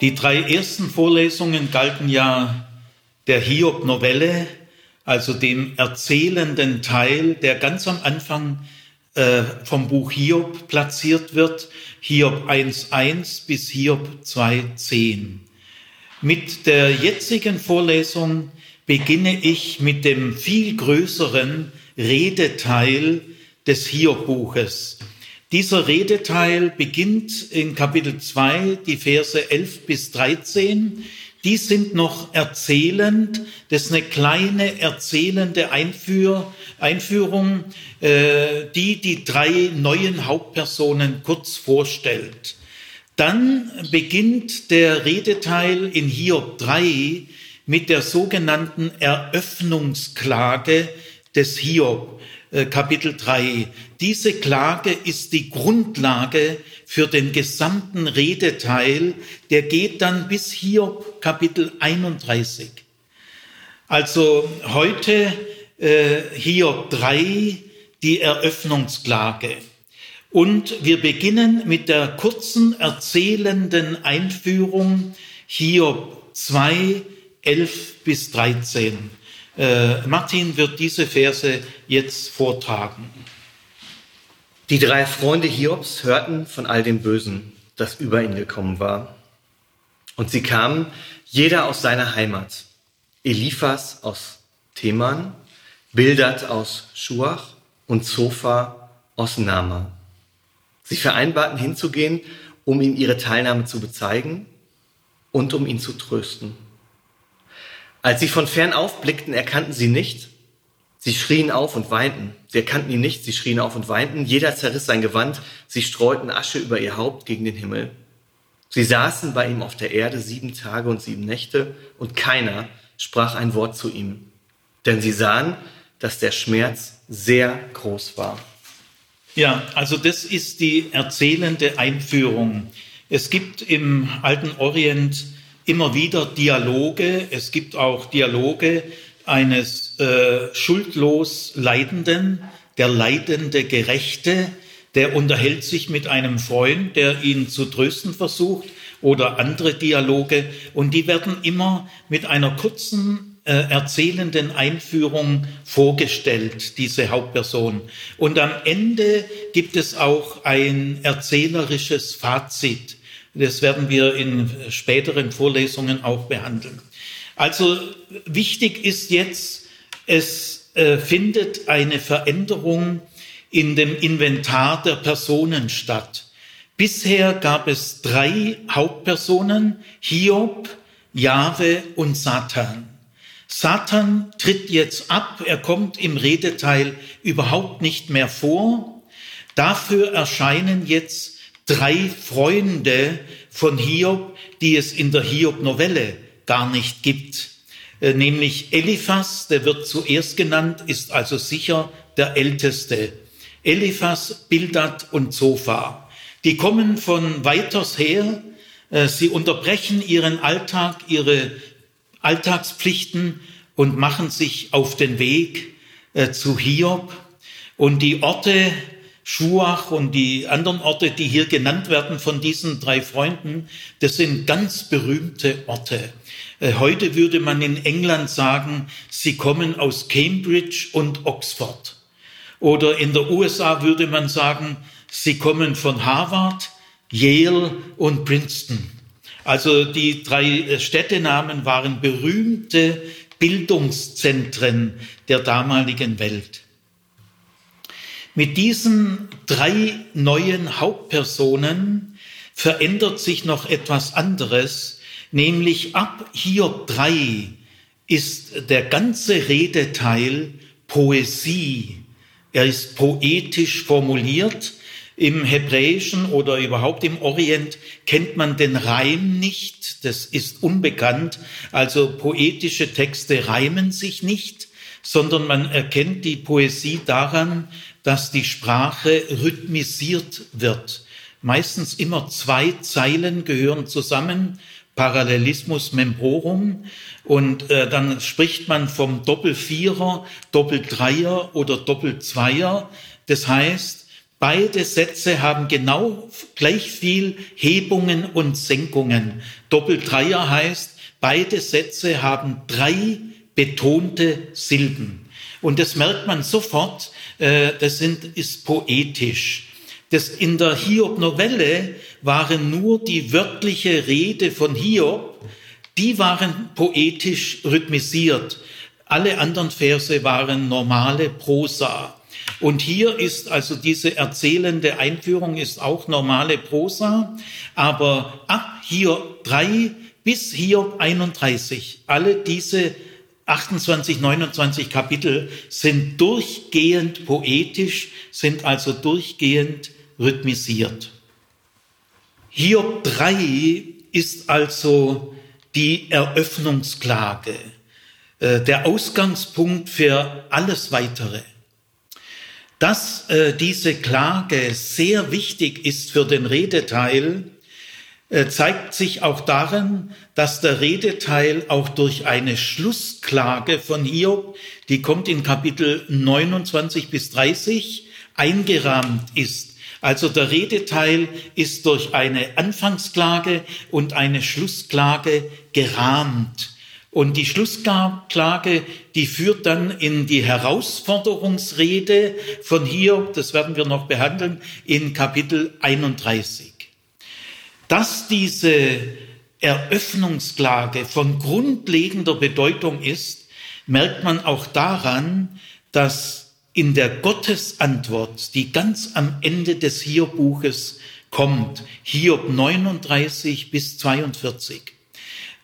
Die drei ersten Vorlesungen galten ja der Hiob-Novelle, also dem erzählenden Teil, der ganz am Anfang äh, vom Buch Hiob platziert wird, Hiob 1.1 bis Hiob 2.10. Mit der jetzigen Vorlesung beginne ich mit dem viel größeren Redeteil des Hiob-Buches. Dieser Redeteil beginnt in Kapitel 2, die Verse 11 bis 13. Die sind noch erzählend. Das ist eine kleine erzählende Einführ Einführung, äh, die die drei neuen Hauptpersonen kurz vorstellt. Dann beginnt der Redeteil in Hiob 3 mit der sogenannten Eröffnungsklage des Hiob. Äh, Kapitel 3. Diese Klage ist die Grundlage für den gesamten Redeteil, der geht dann bis Hiob Kapitel 31. Also heute äh, Hiob 3, die Eröffnungsklage. Und wir beginnen mit der kurzen erzählenden Einführung Hiob 2, 11 bis 13. Äh, Martin wird diese Verse jetzt vortragen. Die drei Freunde Hiobs hörten von all dem Bösen, das über ihn gekommen war. Und sie kamen, jeder aus seiner Heimat. Eliphas aus Teman, Bildad aus Schuach und Zophar aus Nama. Sie vereinbarten hinzugehen, um ihm ihre Teilnahme zu bezeigen und um ihn zu trösten. Als sie von fern aufblickten, erkannten sie nicht. Sie schrien auf und weinten. Sie erkannten ihn nicht, sie schrien auf und weinten. Jeder zerriss sein Gewand. Sie streuten Asche über ihr Haupt gegen den Himmel. Sie saßen bei ihm auf der Erde sieben Tage und sieben Nächte und keiner sprach ein Wort zu ihm. Denn sie sahen, dass der Schmerz sehr groß war. Ja, also das ist die erzählende Einführung. Es gibt im alten Orient immer wieder Dialoge. Es gibt auch Dialoge eines äh, schuldlos Leidenden, der leidende Gerechte, der unterhält sich mit einem Freund, der ihn zu trösten versucht oder andere Dialoge und die werden immer mit einer kurzen äh, erzählenden Einführung vorgestellt, diese Hauptperson. Und am Ende gibt es auch ein erzählerisches Fazit. Das werden wir in späteren Vorlesungen auch behandeln. Also wichtig ist jetzt, es äh, findet eine Veränderung in dem Inventar der Personen statt. Bisher gab es drei Hauptpersonen, Hiob, Jahwe und Satan. Satan tritt jetzt ab, er kommt im Redeteil überhaupt nicht mehr vor. Dafür erscheinen jetzt drei Freunde von Hiob, die es in der Hiob-Novelle gar nicht gibt. Äh, nämlich Eliphas, der wird zuerst genannt, ist also sicher der Älteste. Eliphas, Bildad und Zophar. Die kommen von weiters her. Äh, sie unterbrechen ihren Alltag, ihre Alltagspflichten und machen sich auf den Weg äh, zu Hiob. Und die Orte, Schuach und die anderen Orte, die hier genannt werden von diesen drei Freunden, das sind ganz berühmte Orte. Äh, heute würde man in England sagen, sie kommen aus Cambridge und Oxford. Oder in der USA würde man sagen, sie kommen von Harvard, Yale und Princeton. Also die drei äh, Städtenamen waren berühmte Bildungszentren der damaligen Welt. Mit diesen drei neuen Hauptpersonen verändert sich noch etwas anderes, nämlich ab Hiob 3 ist der ganze Redeteil Poesie. Er ist poetisch formuliert. Im Hebräischen oder überhaupt im Orient kennt man den Reim nicht. Das ist unbekannt. Also poetische Texte reimen sich nicht, sondern man erkennt die Poesie daran, dass die Sprache rhythmisiert wird. Meistens immer zwei Zeilen gehören zusammen, Parallelismus membrorum, und äh, dann spricht man vom Doppelvierer, Doppeldreier oder Doppelzweier. Das heißt, Beide Sätze haben genau gleich viel Hebungen und Senkungen. Doppeldreier heißt, beide Sätze haben drei betonte Silben. Und das merkt man sofort, äh, das sind, ist poetisch. Das in der Hiob-Novelle waren nur die wörtliche Rede von Hiob, die waren poetisch rhythmisiert. Alle anderen Verse waren normale Prosa. Und hier ist also diese erzählende Einführung ist auch normale Prosa, aber ab hier drei bis hier 31, alle diese 28, 29 Kapitel sind durchgehend poetisch, sind also durchgehend rhythmisiert. Hiob 3 ist also die Eröffnungsklage, äh, der Ausgangspunkt für alles Weitere. Dass äh, diese Klage sehr wichtig ist für den Redeteil, äh, zeigt sich auch darin, dass der Redeteil auch durch eine Schlussklage von Hiob, die kommt in Kapitel 29 bis 30, eingerahmt ist. Also der Redeteil ist durch eine Anfangsklage und eine Schlussklage gerahmt. Und die Schlussklage, die führt dann in die Herausforderungsrede von hier, das werden wir noch behandeln, in Kapitel 31. Dass diese Eröffnungsklage von grundlegender Bedeutung ist, merkt man auch daran, dass in der Gottesantwort, die ganz am Ende des Hiob-Buches kommt, Hiob 39 bis 42,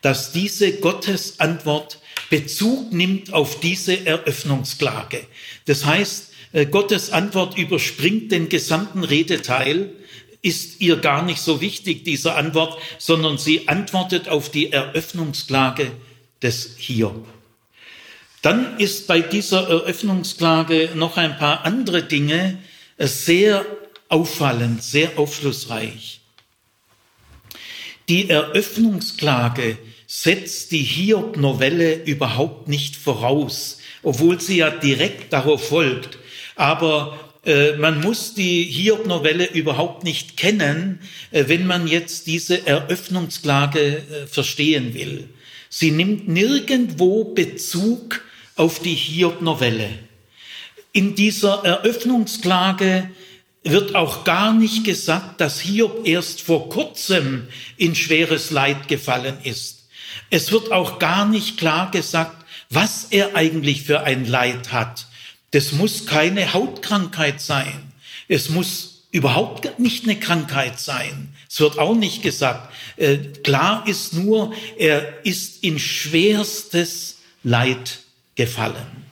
dass diese Gottesantwort Bezug nimmt auf diese Eröffnungsklage. Das heißt, äh, Gottes Antwort überspringt den gesamten Redeteil, ist ihr gar nicht so wichtig, diese Antwort, sondern sie antwortet auf die Eröffnungsklage des Hiob. Dann ist bei dieser Eröffnungsklage noch ein paar andere Dinge äh, sehr auffallend, sehr aufschlussreich. Die Eröffnungsklage setzt die Hiob-Novelle überhaupt nicht voraus, obwohl sie ja direkt darauf folgt. Aber äh, man muss die Hiob-Novelle überhaupt nicht kennen, äh, wenn man jetzt diese Eröffnungsklage äh, verstehen will. Sie nimmt nirgendwo Bezug auf die Hiob-Novelle. In dieser Eröffnungsklage wird auch gar nicht gesagt, dass Hiob erst vor kurzem in schweres Leid gefallen ist. Es wird auch gar nicht klar gesagt, was er eigentlich für ein Leid hat. Das muss keine Hautkrankheit sein. Es muss überhaupt nicht eine Krankheit sein. Es wird auch nicht gesagt. Äh, klar ist nur, er ist in schwerstes Leid gefallen.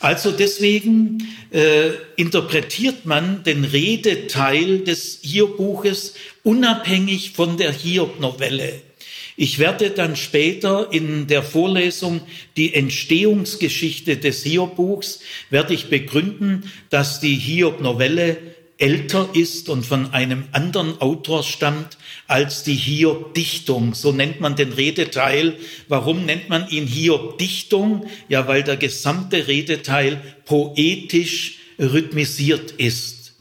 Also deswegen äh, interpretiert man den Redeteil des Hiob-Buches unabhängig von der Hiob-Novelle. Ich werde dann später in der Vorlesung die Entstehungsgeschichte des Hiob-Buchs, werde ich begründen, dass die Hiob-Novelle älter ist und von einem anderen Autor stammt als die Hiob-Dichtung. So nennt man den Redeteil. Warum nennt man ihn Hiob-Dichtung? Ja, weil der gesamte Redeteil poetisch rhythmisiert ist.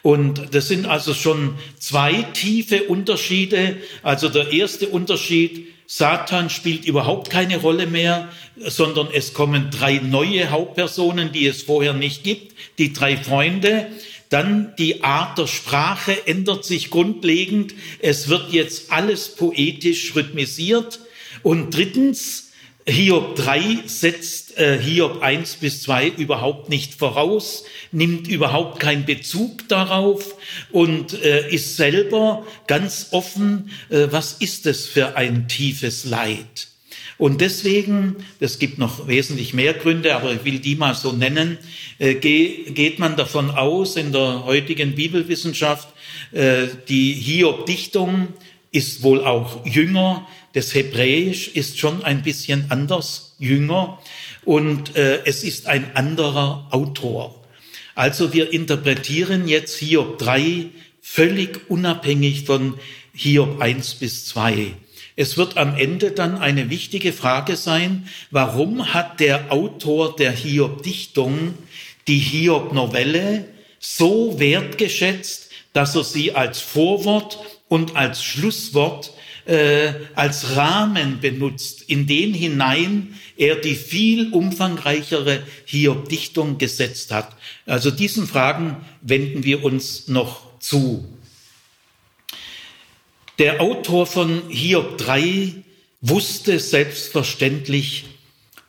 Und das sind also schon zwei tiefe Unterschiede. Also der erste Unterschied, Satan spielt überhaupt keine Rolle mehr, sondern es kommen drei neue Hauptpersonen, die es vorher nicht gibt, die drei Freunde. Dann die Art der Sprache ändert sich grundlegend. Es wird jetzt alles poetisch rhythmisiert. Und drittens, Hiob 3 setzt äh, Hiob 1 bis 2 überhaupt nicht voraus, nimmt überhaupt keinen Bezug darauf und äh, ist selber ganz offen, äh, was ist es für ein tiefes Leid. Und deswegen, es gibt noch wesentlich mehr Gründe, aber ich will die mal so nennen, äh, geht man davon aus in der heutigen Bibelwissenschaft, äh, die Hiob-Dichtung ist wohl auch jünger, das Hebräisch ist schon ein bisschen anders, jünger, und äh, es ist ein anderer Autor. Also wir interpretieren jetzt Hiob 3 völlig unabhängig von Hiob 1 bis 2. Es wird am Ende dann eine wichtige Frage sein, warum hat der Autor der Hiob-Dichtung die Hiob-Novelle so wertgeschätzt, dass er sie als Vorwort und als Schlusswort, äh, als Rahmen benutzt, in den hinein er die viel umfangreichere Hiob-Dichtung gesetzt hat. Also diesen Fragen wenden wir uns noch zu. Der Autor von Hiob 3 wusste selbstverständlich,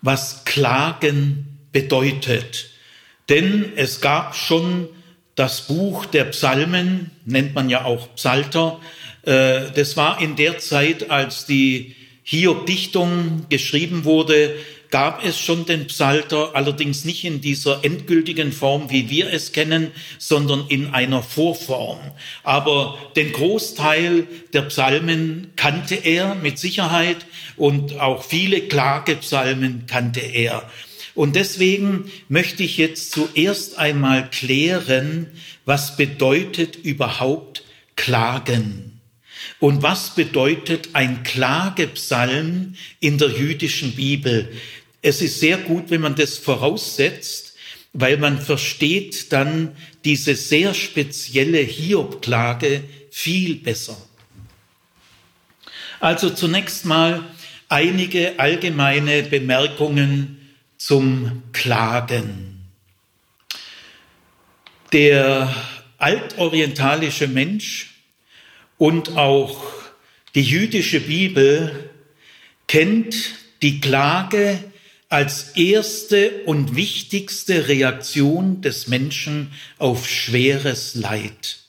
was Klagen bedeutet. Denn es gab schon das Buch der Psalmen, nennt man ja auch Psalter. Äh, das war in der Zeit, als die Hiob-Dichtung geschrieben wurde, gab es schon den Psalter, allerdings nicht in dieser endgültigen Form, wie wir es kennen, sondern in einer Vorform. Aber den Großteil der Psalmen kannte er mit Sicherheit und auch viele Klagepsalmen kannte er. Und deswegen möchte ich jetzt zuerst einmal klären, was bedeutet überhaupt Klagen? Und was bedeutet ein Klagepsalm in der jüdischen Bibel? Es ist sehr gut, wenn man das voraussetzt, weil man versteht dann diese sehr spezielle Hiob-Klage viel besser. Also zunächst mal einige allgemeine Bemerkungen zum Klagen. Der altorientalische Mensch und auch die jüdische Bibel kennt die Klage als erste und wichtigste Reaktion des Menschen auf schweres Leid.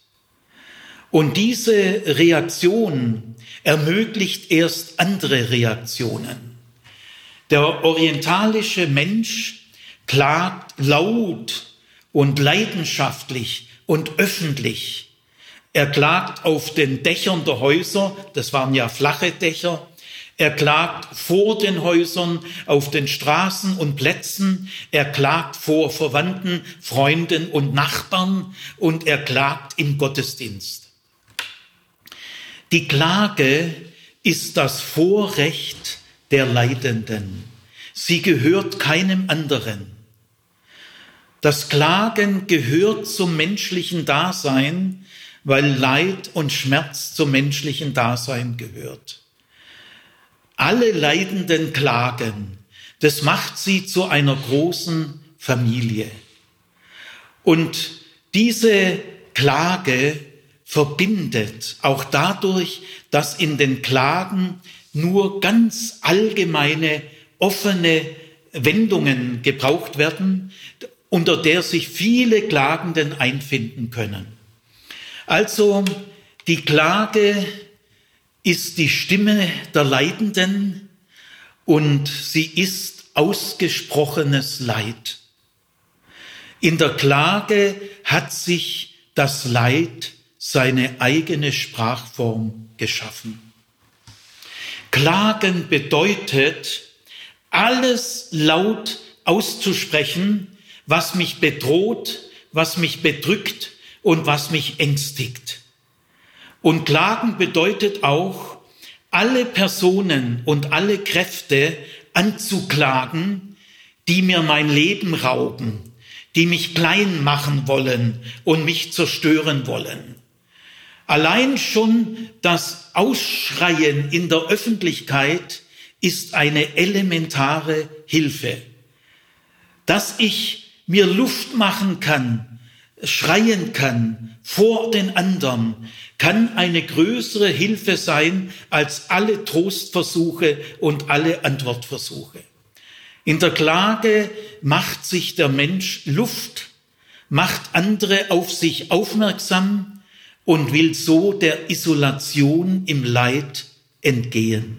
Und diese Reaktion ermöglicht erst andere Reaktionen. Der orientalische Mensch klagt laut und leidenschaftlich und öffentlich. Er klagt auf den Dächern der Häuser, das waren ja flache Dächer. Er klagt vor den Häusern, auf den Straßen und Plätzen. Er klagt vor Verwandten, Freunden und Nachbarn und er klagt im Gottesdienst. Die Klage ist das Vorrecht der Leidenden. Sie gehört keinem anderen. Das Klagen gehört zum menschlichen Dasein, weil Leid und Schmerz zum menschlichen Dasein gehört. Alle Leidenden klagen. Das macht sie zu einer großen Familie. Und diese Klage verbindet auch dadurch, dass in den Klagen nur ganz allgemeine, offene Wendungen gebraucht werden, unter der sich viele Klagenden einfinden können. Also die Klage ist die Stimme der Leidenden und sie ist ausgesprochenes Leid. In der Klage hat sich das Leid seine eigene Sprachform geschaffen. Klagen bedeutet, alles laut auszusprechen, was mich bedroht, was mich bedrückt und was mich ängstigt. Und Klagen bedeutet auch, alle Personen und alle Kräfte anzuklagen, die mir mein Leben rauben, die mich klein machen wollen und mich zerstören wollen. Allein schon das Ausschreien in der Öffentlichkeit ist eine elementare Hilfe. Dass ich mir Luft machen kann, schreien kann vor den anderen, kann eine größere Hilfe sein als alle Trostversuche und alle Antwortversuche. In der Klage macht sich der Mensch Luft, macht andere auf sich aufmerksam, und will so der Isolation im Leid entgehen.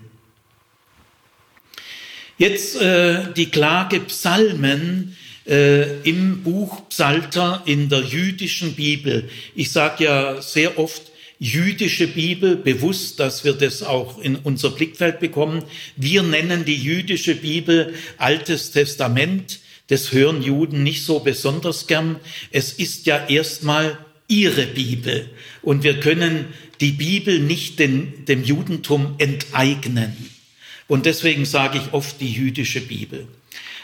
Jetzt äh, die Klage Psalmen äh, im Buch Psalter in der jüdischen Bibel. Ich sage ja sehr oft jüdische Bibel, bewusst, dass wir das auch in unser Blickfeld bekommen. Wir nennen die jüdische Bibel Altes Testament. Das hören Juden nicht so besonders gern. Es ist ja erstmal ihre Bibel. Und wir können die Bibel nicht den, dem Judentum enteignen. Und deswegen sage ich oft die jüdische Bibel.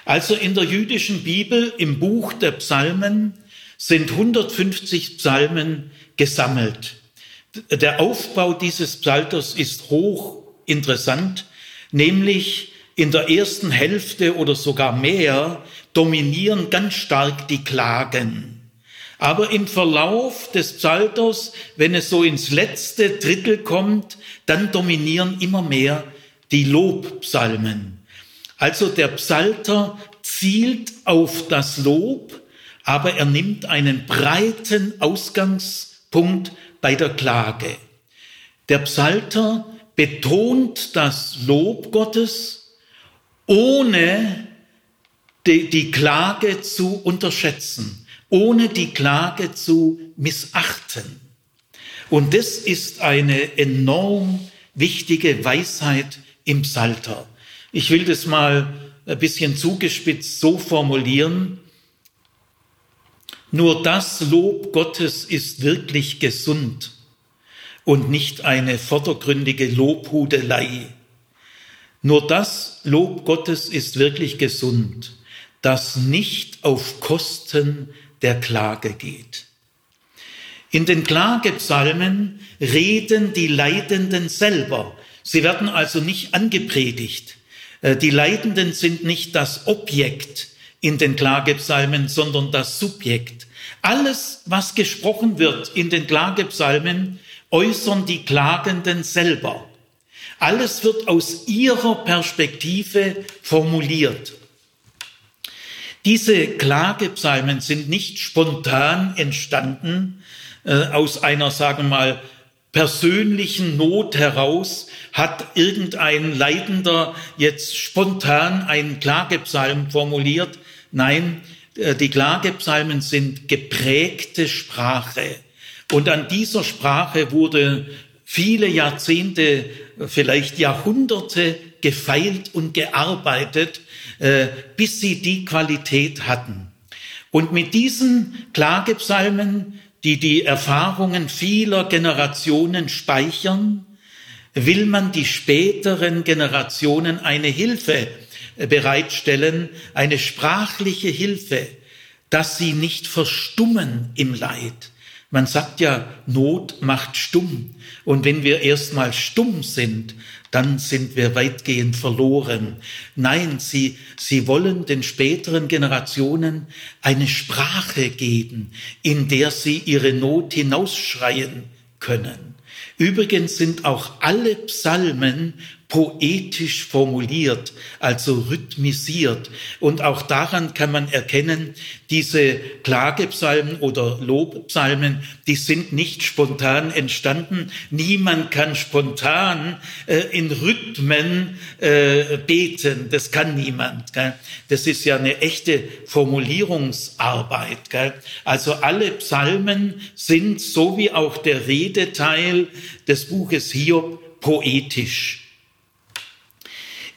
Also in der jüdischen Bibel, im Buch der Psalmen, sind 150 Psalmen gesammelt. Der Aufbau dieses Psalters ist hoch interessant, nämlich in der ersten Hälfte oder sogar mehr dominieren ganz stark die Klagen. Aber im Verlauf des Psalters, wenn es so ins letzte Drittel kommt, dann dominieren immer mehr die Lobpsalmen. Also der Psalter zielt auf das Lob, aber er nimmt einen breiten Ausgangspunkt bei der Klage. Der Psalter betont das Lob Gottes, ohne die, die Klage zu unterschätzen, ohne die Klage zu missachten. Und das ist eine enorm wichtige Weisheit im Psalter. Ich will das mal ein bisschen zugespitzt so formulieren. Nur das Lob Gottes ist wirklich gesund und nicht eine vordergründige Lobhudelei. Nur das Lob Gottes ist wirklich gesund, das nicht auf Kosten der Klage geht. In den Klagepsalmen reden die Leidenden selber. Sie werden also nicht angepredigt. Äh, die Leidenden sind nicht das Objekt in den Klagepsalmen, sondern das Subjekt. Alles, was gesprochen wird in den Klagepsalmen, äußern die Klagenden selber. Alles wird aus ihrer Perspektive formuliert. Diese Klagepsalmen sind nicht spontan entstanden äh, aus einer, sagen wir mal, persönlichen Not heraus, hat irgendein Leidender jetzt spontan einen Klagepsalm formuliert. Nein, äh, die Klagepsalmen sind geprägte Sprache. Und an dieser Sprache wurde viele Jahrzehnte, vielleicht Jahrhunderte gefeilt und gearbeitet, äh, bis sie die Qualität hatten. Und mit diesen Klagepsalmen, die die Erfahrungen vieler Generationen speichern, will man die späteren Generationen eine Hilfe bereitstellen, eine sprachliche Hilfe, dass sie nicht verstummen im Leid. Man sagt ja, Not macht stumm. Und wenn wir erstmal stumm sind, dann sind wir weitgehend verloren. Nein, sie, sie wollen den späteren Generationen eine Sprache geben, in der sie ihre Not hinausschreien können. Übrigens sind auch alle Psalmen poetisch formuliert, also rhythmisiert. Und auch daran kann man erkennen, diese Klagepsalmen oder Lobpsalmen, die sind nicht spontan entstanden. Niemand kann spontan äh, in Rhythmen äh, beten. Das kann niemand. Gell? Das ist ja eine echte Formulierungsarbeit. Gell? Also alle Psalmen sind, so wie auch der Redeteil des Buches Hiob, poetisch.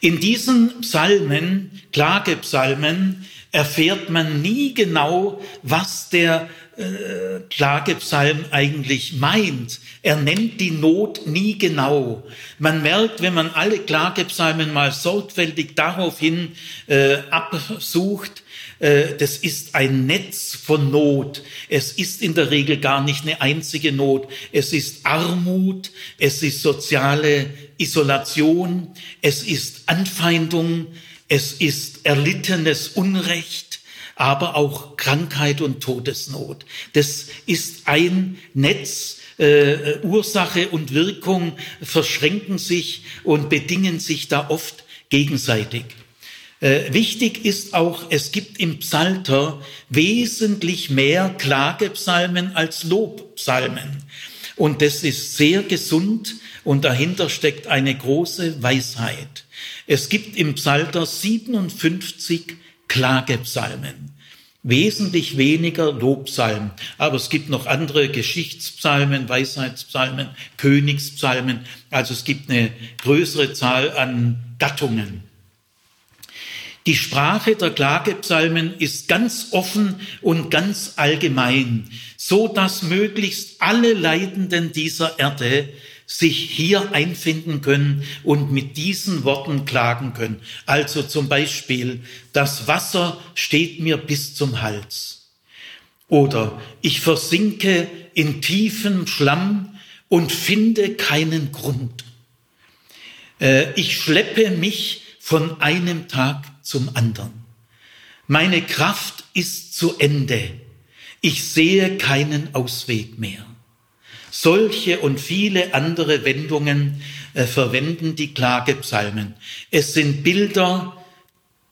In diesen Psalmen, Klagepsalmen, erfährt man nie genau, was der äh, Klagepsalm eigentlich meint. Er nennt die Not nie genau. Man merkt, wenn man alle Klagepsalmen mal sorgfältig daraufhin äh, absucht, das ist ein Netz von Not. Es ist in der Regel gar nicht eine einzige Not. Es ist Armut, es ist soziale Isolation, es ist Anfeindung, es ist erlittenes Unrecht, aber auch Krankheit und Todesnot. Das ist ein Netz, äh, Ursache und Wirkung verschränken sich und bedingen sich da oft gegenseitig. Äh, wichtig ist auch, es gibt im Psalter wesentlich mehr Klagepsalmen als Lobpsalmen. Und das ist sehr gesund und dahinter steckt eine große Weisheit. Es gibt im Psalter 57 Klagepsalmen, wesentlich weniger Lobpsalmen. Aber es gibt noch andere Geschichtspsalmen, Weisheitspsalmen, Königspsalmen. Also es gibt eine größere Zahl an Gattungen. Die Sprache der Klagepsalmen ist ganz offen und ganz allgemein, so dass möglichst alle Leidenden dieser Erde sich hier einfinden können und mit diesen Worten klagen können. Also zum Beispiel, das Wasser steht mir bis zum Hals. Oder ich versinke in tiefem Schlamm und finde keinen Grund. Äh, ich schleppe mich von einem Tag zum anderen. Meine Kraft ist zu Ende. Ich sehe keinen Ausweg mehr. Solche und viele andere Wendungen äh, verwenden die Klagepsalmen. Es sind Bilder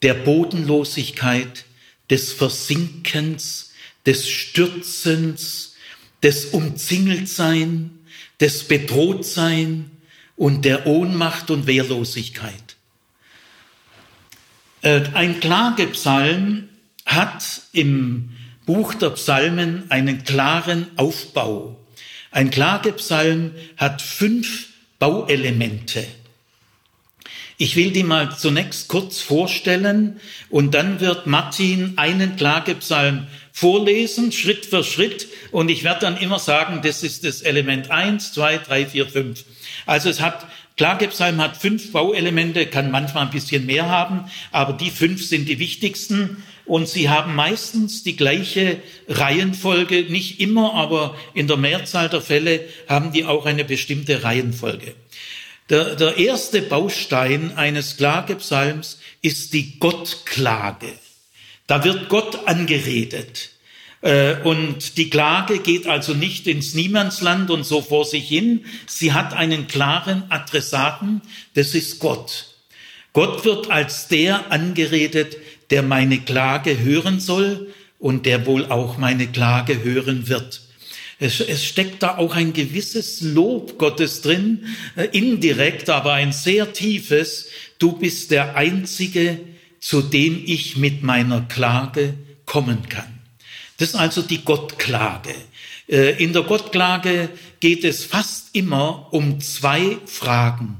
der Bodenlosigkeit, des Versinkens, des Stürzens, des Umzingeltsein, des Bedrohtsein und der Ohnmacht und Wehrlosigkeit. Äh, ein Klagepsalm hat im Buch der Psalmen einen klaren Aufbau. Ein Klagepsalm hat fünf Bauelemente. Ich will die mal zunächst kurz vorstellen und dann wird Martin einen Klagepsalm vorlesen, Schritt für Schritt, und ich werde dann immer sagen, das ist das Element eins, zwei, drei, vier, fünf. Also es hat, Klagepsalm hat fünf Bauelemente, kann manchmal ein bisschen mehr haben, aber die fünf sind die wichtigsten und sie haben meistens die gleiche Reihenfolge, nicht immer, aber in der Mehrzahl der Fälle haben die auch eine bestimmte Reihenfolge. Der, der erste Baustein eines Klagepsalms ist die Gottklage. Da wird Gott angeredet. Äh, und die Klage geht also nicht ins Niemandsland und so vor sich hin. Sie hat einen klaren Adressaten, das ist Gott. Gott wird als der angeredet, der meine Klage hören soll und der wohl auch meine Klage hören wird. Es, es steckt da auch ein gewisses Lob Gottes drin, äh, indirekt, aber ein sehr tiefes. Du bist der Einzige, zu dem ich mit meiner Klage kommen kann. Das ist also die Gottklage. Äh, in der Gottklage geht es fast immer um zwei Fragen.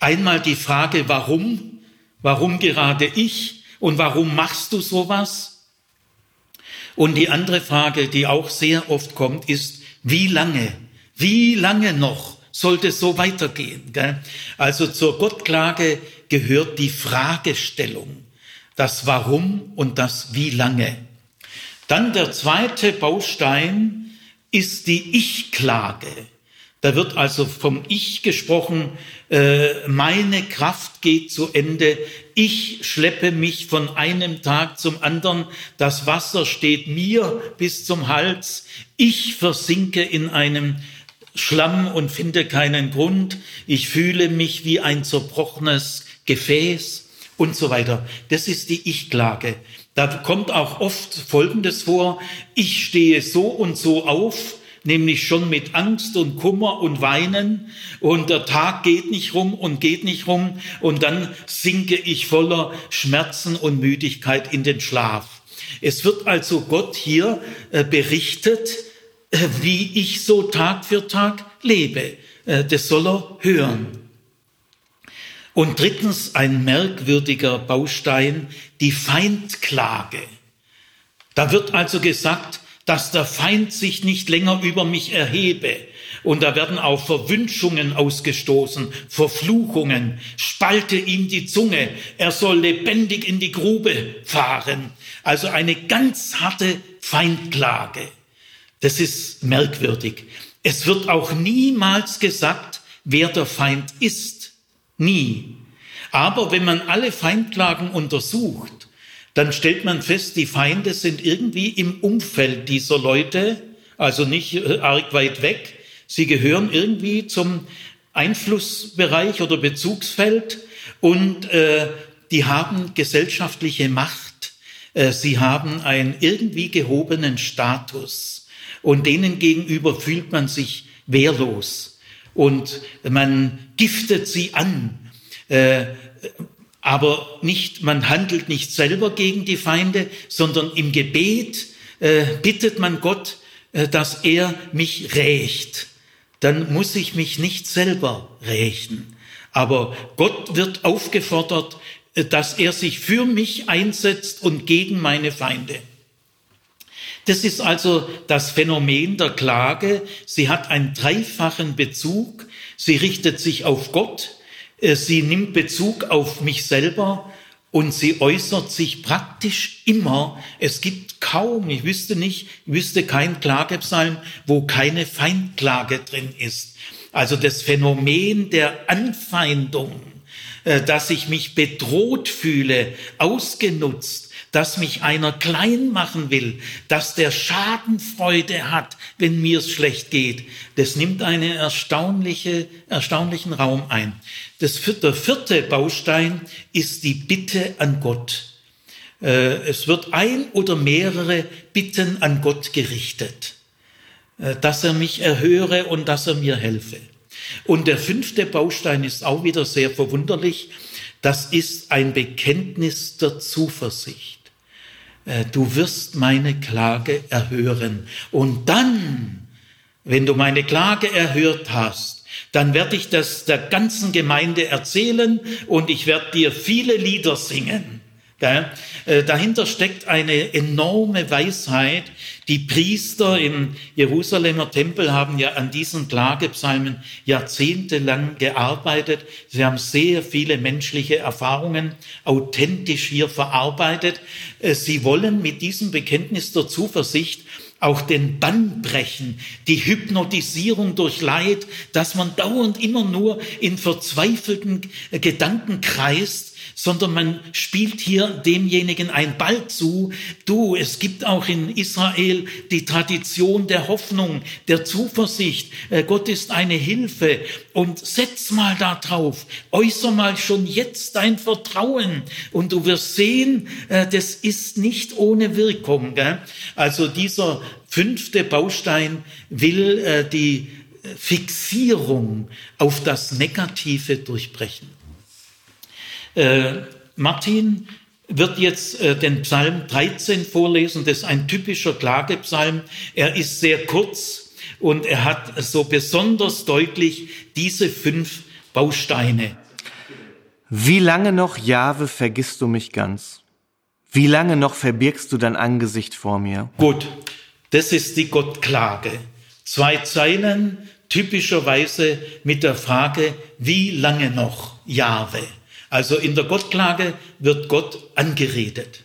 Einmal die Frage, warum? Warum gerade ich? Und warum machst du sowas? Und die andere Frage, die auch sehr oft kommt, ist, wie lange? Wie lange noch sollte es so weitergehen? Also zur Gottklage gehört die Fragestellung, das Warum und das Wie lange. Dann der zweite Baustein ist die Ich-Klage. Da wird also vom Ich gesprochen, äh, meine Kraft geht zu Ende, ich schleppe mich von einem Tag zum anderen, das Wasser steht mir bis zum Hals, ich versinke in einem Schlamm und finde keinen Grund, ich fühle mich wie ein zerbrochenes Gefäß und so weiter. Das ist die Ich-Klage. Da kommt auch oft Folgendes vor, ich stehe so und so auf, nämlich schon mit Angst und Kummer und Weinen und der Tag geht nicht rum und geht nicht rum und dann sinke ich voller Schmerzen und Müdigkeit in den Schlaf. Es wird also Gott hier äh, berichtet, äh, wie ich so Tag für Tag lebe. Äh, das soll er hören. Und drittens ein merkwürdiger Baustein, die Feindklage. Da wird also gesagt, dass der Feind sich nicht länger über mich erhebe. Und da werden auch Verwünschungen ausgestoßen, Verfluchungen, spalte ihm die Zunge, er soll lebendig in die Grube fahren. Also eine ganz harte Feindklage. Das ist merkwürdig. Es wird auch niemals gesagt, wer der Feind ist. Nie. Aber wenn man alle Feindklagen untersucht, dann stellt man fest, die Feinde sind irgendwie im Umfeld dieser Leute, also nicht äh, arg weit weg. Sie gehören irgendwie zum Einflussbereich oder Bezugsfeld und äh, die haben gesellschaftliche Macht. Äh, sie haben einen irgendwie gehobenen Status und denen gegenüber fühlt man sich wehrlos und man giftet sie an. Äh, aber nicht, man handelt nicht selber gegen die Feinde, sondern im Gebet äh, bittet man Gott, äh, dass er mich rächt. Dann muss ich mich nicht selber rächen. Aber Gott wird aufgefordert, dass er sich für mich einsetzt und gegen meine Feinde. Das ist also das Phänomen der Klage. Sie hat einen dreifachen Bezug. Sie richtet sich auf Gott, äh, sie nimmt Bezug auf mich selber und sie äußert sich praktisch immer. Es gibt kaum, ich wüsste nicht, ich wüsste kein Klagepsalm, wo keine Feindklage drin ist. Also das Phänomen der Anfeindung, äh, dass ich mich bedroht fühle, ausgenutzt, dass mich einer klein machen will, dass der Schadenfreude hat, wenn mir es schlecht geht, das nimmt einen erstaunliche, erstaunlichen Raum ein. Das, der vierte Baustein ist die Bitte an Gott. Äh, es wird ein oder mehrere Bitten an Gott gerichtet, äh, dass er mich erhöre und dass er mir helfe. Und der fünfte Baustein ist auch wieder sehr verwunderlich. Das ist ein Bekenntnis der Zuversicht. Äh, du wirst meine Klage erhören. Und dann, wenn du meine Klage erhört hast, dann werde ich das der ganzen Gemeinde erzählen und ich werde dir viele Lieder singen. Äh, dahinter steckt eine enorme Weisheit. Die Priester im Jerusalemer Tempel haben ja an diesen Klagepsalmen jahrzehntelang gearbeitet. Sie haben sehr viele menschliche Erfahrungen authentisch hier verarbeitet. Äh, sie wollen mit diesem Bekenntnis der Zuversicht auch den Bann brechen, die Hypnotisierung durch Leid, dass man dauernd immer nur in verzweifelten Gedanken kreist, sondern man spielt hier demjenigen ein Ball zu. Du, es gibt auch in Israel die Tradition der Hoffnung, der Zuversicht. Äh, Gott ist eine Hilfe und setz mal da drauf. Äußer mal schon jetzt dein Vertrauen und du wirst sehen, äh, das ist nicht ohne Wirkung. Also dieser fünfte Baustein will äh, die Fixierung auf das Negative durchbrechen. Äh, Martin wird jetzt äh, den Psalm 13 vorlesen. Das ist ein typischer Klagepsalm. Er ist sehr kurz und er hat so besonders deutlich diese fünf Bausteine. Wie lange noch, Jahwe, vergisst du mich ganz? Wie lange noch verbirgst du dein Angesicht vor mir? Gut, das ist die Gottklage. Zwei Zeilen, typischerweise mit der Frage, wie lange noch, Jahwe? Also in der Gottklage wird Gott angeredet.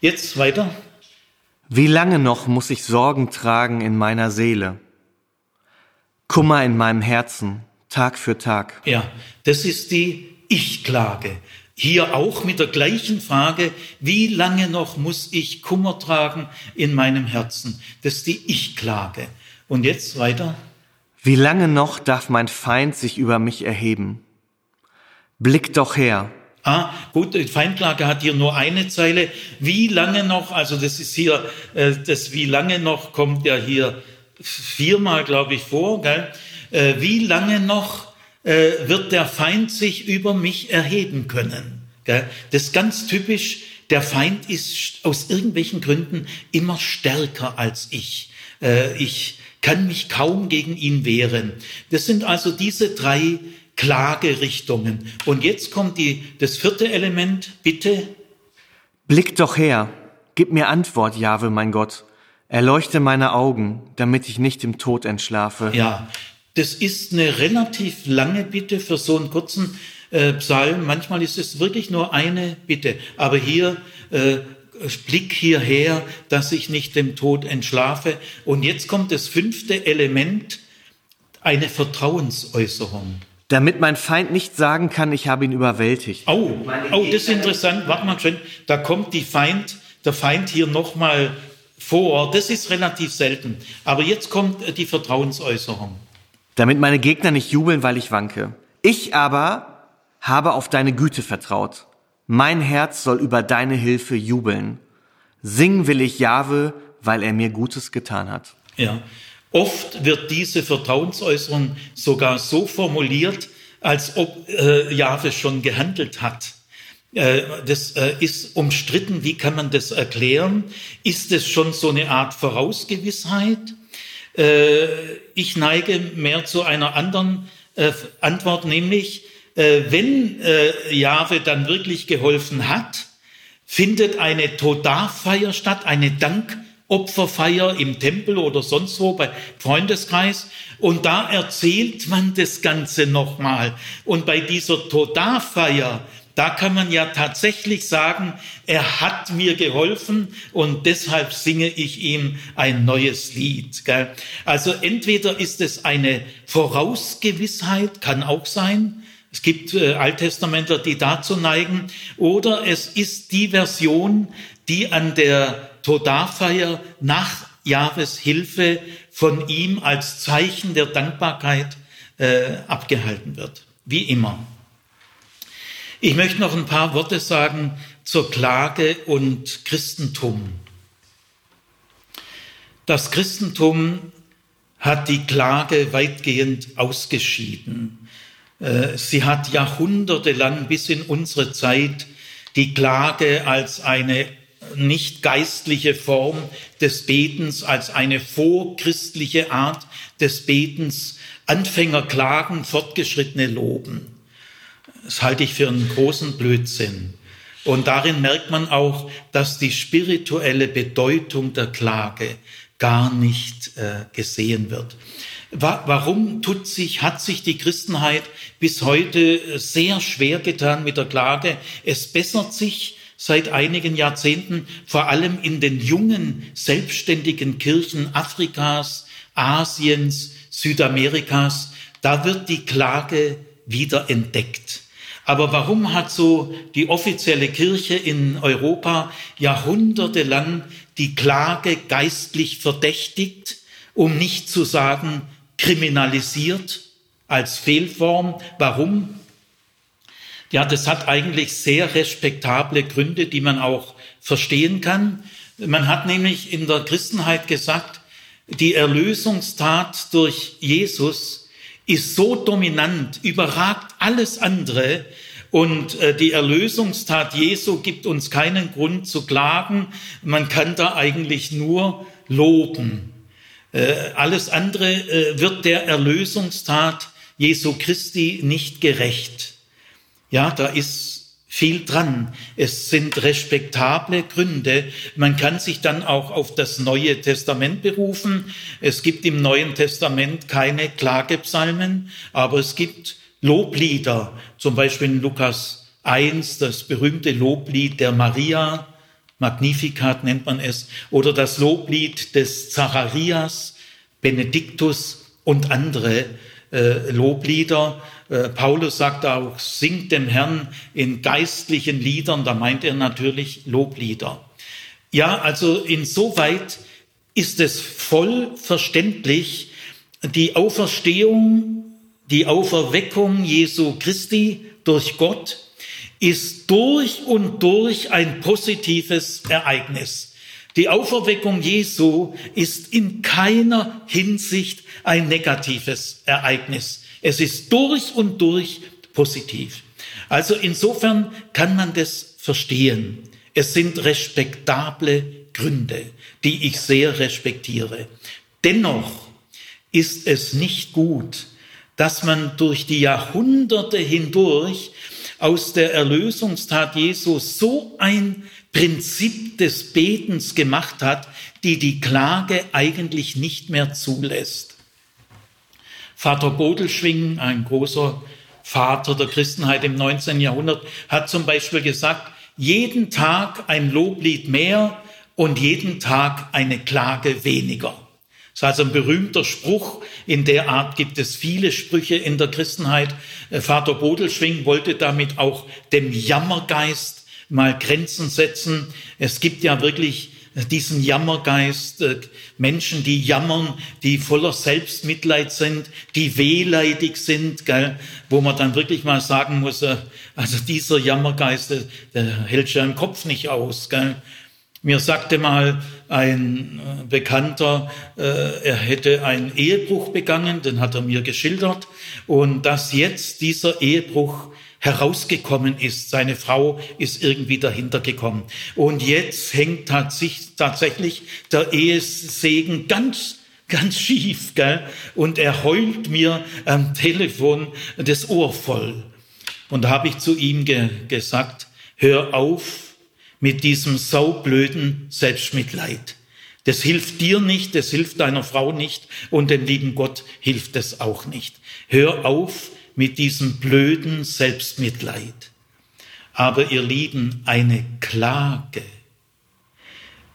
Jetzt weiter. Wie lange noch muss ich Sorgen tragen in meiner Seele? Kummer in meinem Herzen, Tag für Tag. Ja, das ist die Ich-Klage. Hier auch mit der gleichen Frage, wie lange noch muss ich Kummer tragen in meinem Herzen? Das ist die Ich-Klage. Und jetzt weiter. Wie lange noch darf mein Feind sich über mich erheben? Blick doch her. Ah, gut, die Feindklage hat hier nur eine Zeile. Wie lange noch, also das ist hier, äh, das wie lange noch kommt ja hier viermal, glaube ich, vor. Gell? Äh, wie lange noch äh, wird der Feind sich über mich erheben können? Gell? Das ist ganz typisch. Der Feind ist aus irgendwelchen Gründen immer stärker als ich. Äh, ich kann mich kaum gegen ihn wehren. Das sind also diese drei Klagerichtungen. Und jetzt kommt die, das vierte Element, bitte. Blick doch her, gib mir Antwort, Jahwe, mein Gott. Erleuchte meine Augen, damit ich nicht im Tod entschlafe. Ja, das ist eine relativ lange Bitte für so einen kurzen äh, Psalm. Manchmal ist es wirklich nur eine Bitte. Aber hier, äh, Blick hierher, dass ich nicht dem Tod entschlafe. Und jetzt kommt das fünfte Element, eine Vertrauensäußerung damit mein Feind nicht sagen kann, ich habe ihn überwältigt. Oh, oh, das ist interessant. Warte mal schön. Da kommt die Feind, der Feind hier nochmal vor. Das ist relativ selten. Aber jetzt kommt äh, die Vertrauensäußerung. Damit meine Gegner nicht jubeln, weil ich wanke. Ich aber habe auf deine Güte vertraut. Mein Herz soll über deine Hilfe jubeln. Singen will ich Jahwe, weil er mir Gutes getan hat. Ja. Oft wird diese Vertrauensäußerung sogar so formuliert, als ob äh, Jahwe schon gehandelt hat. Äh, das äh, ist umstritten. Wie kann man das erklären? Ist es schon so eine Art Vorausgewissheit? Äh, ich neige mehr zu einer anderen äh, Antwort, nämlich, äh, wenn äh, Jahwe dann wirklich geholfen hat, findet eine Todarfeier statt, eine Dank Opferfeier im Tempel oder sonst wo bei Freundeskreis. Und da erzählt man das Ganze nochmal. Und bei dieser Todarfeier, Da kann man ja tatsächlich sagen, er hat mir geholfen und deshalb singe ich ihm ein neues Lied. Also entweder ist es eine Vorausgewissheit, kann auch sein, es gibt äh, Alttestamentler, die dazu neigen, oder es ist die Version, die an der Todarfeier nach Jahres Hilfe von ihm als Zeichen der Dankbarkeit äh, abgehalten wird. Wie immer. Ich möchte noch ein paar Worte sagen zur Klage und Christentum. Das Christentum hat die Klage weitgehend ausgeschieden. Äh, sie hat jahrhundertelang bis in unsere Zeit die Klage als eine nicht geistliche Form des Betens, als eine vorchristliche Art des Betens. Anfänger klagen, Fortgeschrittene loben. Das halte ich für einen großen Blödsinn. Und darin merkt man auch, dass die spirituelle Bedeutung der Klage gar nicht äh, gesehen wird. Warum tut sich, hat sich die Christenheit bis heute sehr schwer getan mit der Klage? Es bessert sich seit einigen Jahrzehnten vor allem in den jungen selbstständigen Kirchen Afrikas, Asiens, Südamerikas. Da wird die Klage wieder entdeckt. Aber warum hat so die offizielle Kirche in Europa jahrhundertelang die Klage geistlich verdächtigt, um nicht zu sagen kriminalisiert als Fehlform. Warum? Ja, das hat eigentlich sehr respektable Gründe, die man auch verstehen kann. Man hat nämlich in der Christenheit gesagt, die Erlösungstat durch Jesus ist so dominant, überragt alles andere, und äh, die Erlösungstat Jesu gibt uns keinen Grund zu klagen. Man kann da eigentlich nur loben. Äh, alles andere äh, wird der Erlösungstat Jesu Christi nicht gerecht. Ja, da ist viel dran. Es sind respektable Gründe. Man kann sich dann auch auf das Neue Testament berufen. Es gibt im Neuen Testament keine Klagepsalmen, aber es gibt Loblieder, zum Beispiel in Lukas 1, das berühmte Loblied der Maria, Magnificat nennt man es, oder das Loblied des Zacharias, Benediktus und andere äh, Loblieder. Äh, Paulus sagt auch, singt dem Herrn in geistlichen Liedern, da meint er natürlich Loblieder. Ja, also insoweit ist es voll verständlich, die Auferstehung, die Auferweckung Jesu Christi durch Gott ist durch und durch ein positives Ereignis. Die Auferweckung Jesu ist in keiner Hinsicht ein negatives Ereignis. Es ist durch und durch positiv. Also insofern kann man das verstehen. Es sind respektable Gründe, die ich sehr respektiere. Dennoch ist es nicht gut, dass man durch die Jahrhunderte hindurch aus der Erlösungstat Jesu so ein Prinzip des Betens gemacht hat, die die Klage eigentlich nicht mehr zulässt. Vater Bodelschwing, ein großer Vater der Christenheit im 19. Jahrhundert, hat zum Beispiel gesagt, jeden Tag ein Loblied mehr und jeden Tag eine Klage weniger. Das ist also ein berühmter Spruch. In der Art gibt es viele Sprüche in der Christenheit. Äh, Vater Bodelschwing wollte damit auch dem Jammergeist mal Grenzen setzen. Es gibt ja wirklich diesen Jammergeist, äh, Menschen, die jammern, die voller Selbstmitleid sind, die wehleidig sind, gell, wo man dann wirklich mal sagen muss, äh, also dieser Jammergeist, der hält schon im Kopf nicht aus. Gell. Mir sagte mal ein äh, Bekannter, äh, er hätte einen Ehebruch begangen, den hat er mir geschildert, und dass jetzt dieser Ehebruch herausgekommen ist. Seine Frau ist irgendwie dahinter gekommen. Und jetzt hängt tatsächlich der Ehesegen ganz ganz schief, gell? Und er heult mir am Telefon das Ohr voll. Und da habe ich zu ihm ge gesagt, hör auf, mit diesem saublöden Selbstmitleid. Das hilft dir nicht, das hilft deiner Frau nicht und dem lieben Gott hilft es auch nicht. Hör auf mit diesem blöden Selbstmitleid. Aber ihr Lieben, eine Klage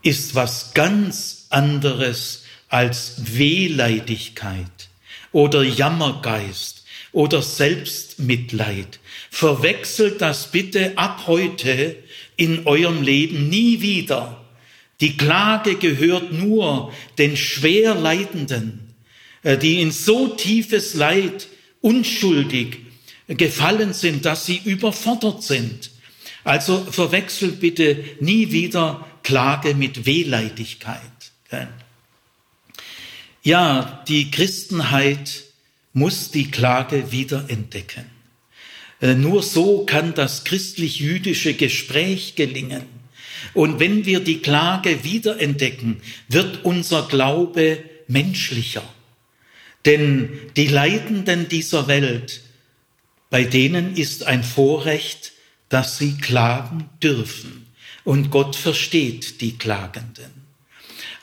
ist was ganz anderes als Wehleidigkeit oder Jammergeist oder Selbstmitleid. Verwechselt das bitte ab heute in eurem Leben nie wieder. Die Klage gehört nur den schwer Leidenden, äh, die in so tiefes Leid unschuldig gefallen sind, dass sie überfordert sind. Also verwechselt bitte nie wieder Klage mit Wehleidigkeit. Ja, die Christenheit muss die Klage wiederentdecken. Äh, nur so kann das christlich-jüdische Gespräch gelingen. Und wenn wir die Klage wiederentdecken, wird unser Glaube menschlicher. Denn die Leidenden dieser Welt, bei denen ist ein Vorrecht, dass sie klagen dürfen. Und Gott versteht die Klagenden.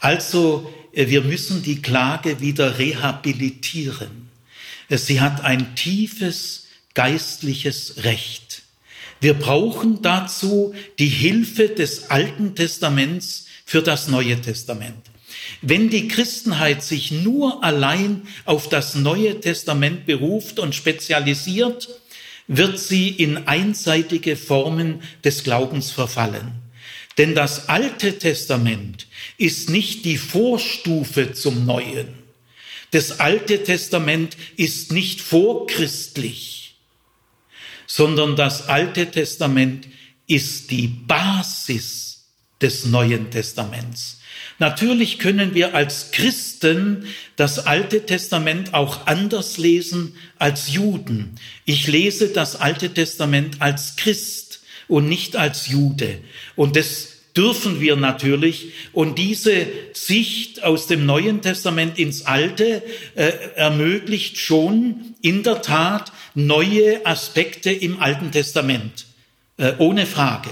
Also, äh, wir müssen die Klage wieder rehabilitieren. Äh, sie hat ein tiefes geistliches Recht. Wir brauchen dazu die Hilfe des Alten Testaments für das Neue Testament. Wenn die Christenheit sich nur allein auf das Neue Testament beruft und spezialisiert, wird sie in einseitige Formen des Glaubens verfallen. Denn das Alte Testament ist nicht die Vorstufe zum Neuen. Das Alte Testament ist nicht vorchristlich sondern das Alte Testament ist die Basis des Neuen Testaments. Natürlich können wir als Christen das Alte Testament auch anders lesen als Juden. Ich lese das Alte Testament als Christ und nicht als Jude. Und das dürfen wir natürlich. Und diese Sicht aus dem Neuen Testament ins Alte äh, ermöglicht schon in der Tat neue Aspekte im Alten Testament, äh, ohne Frage.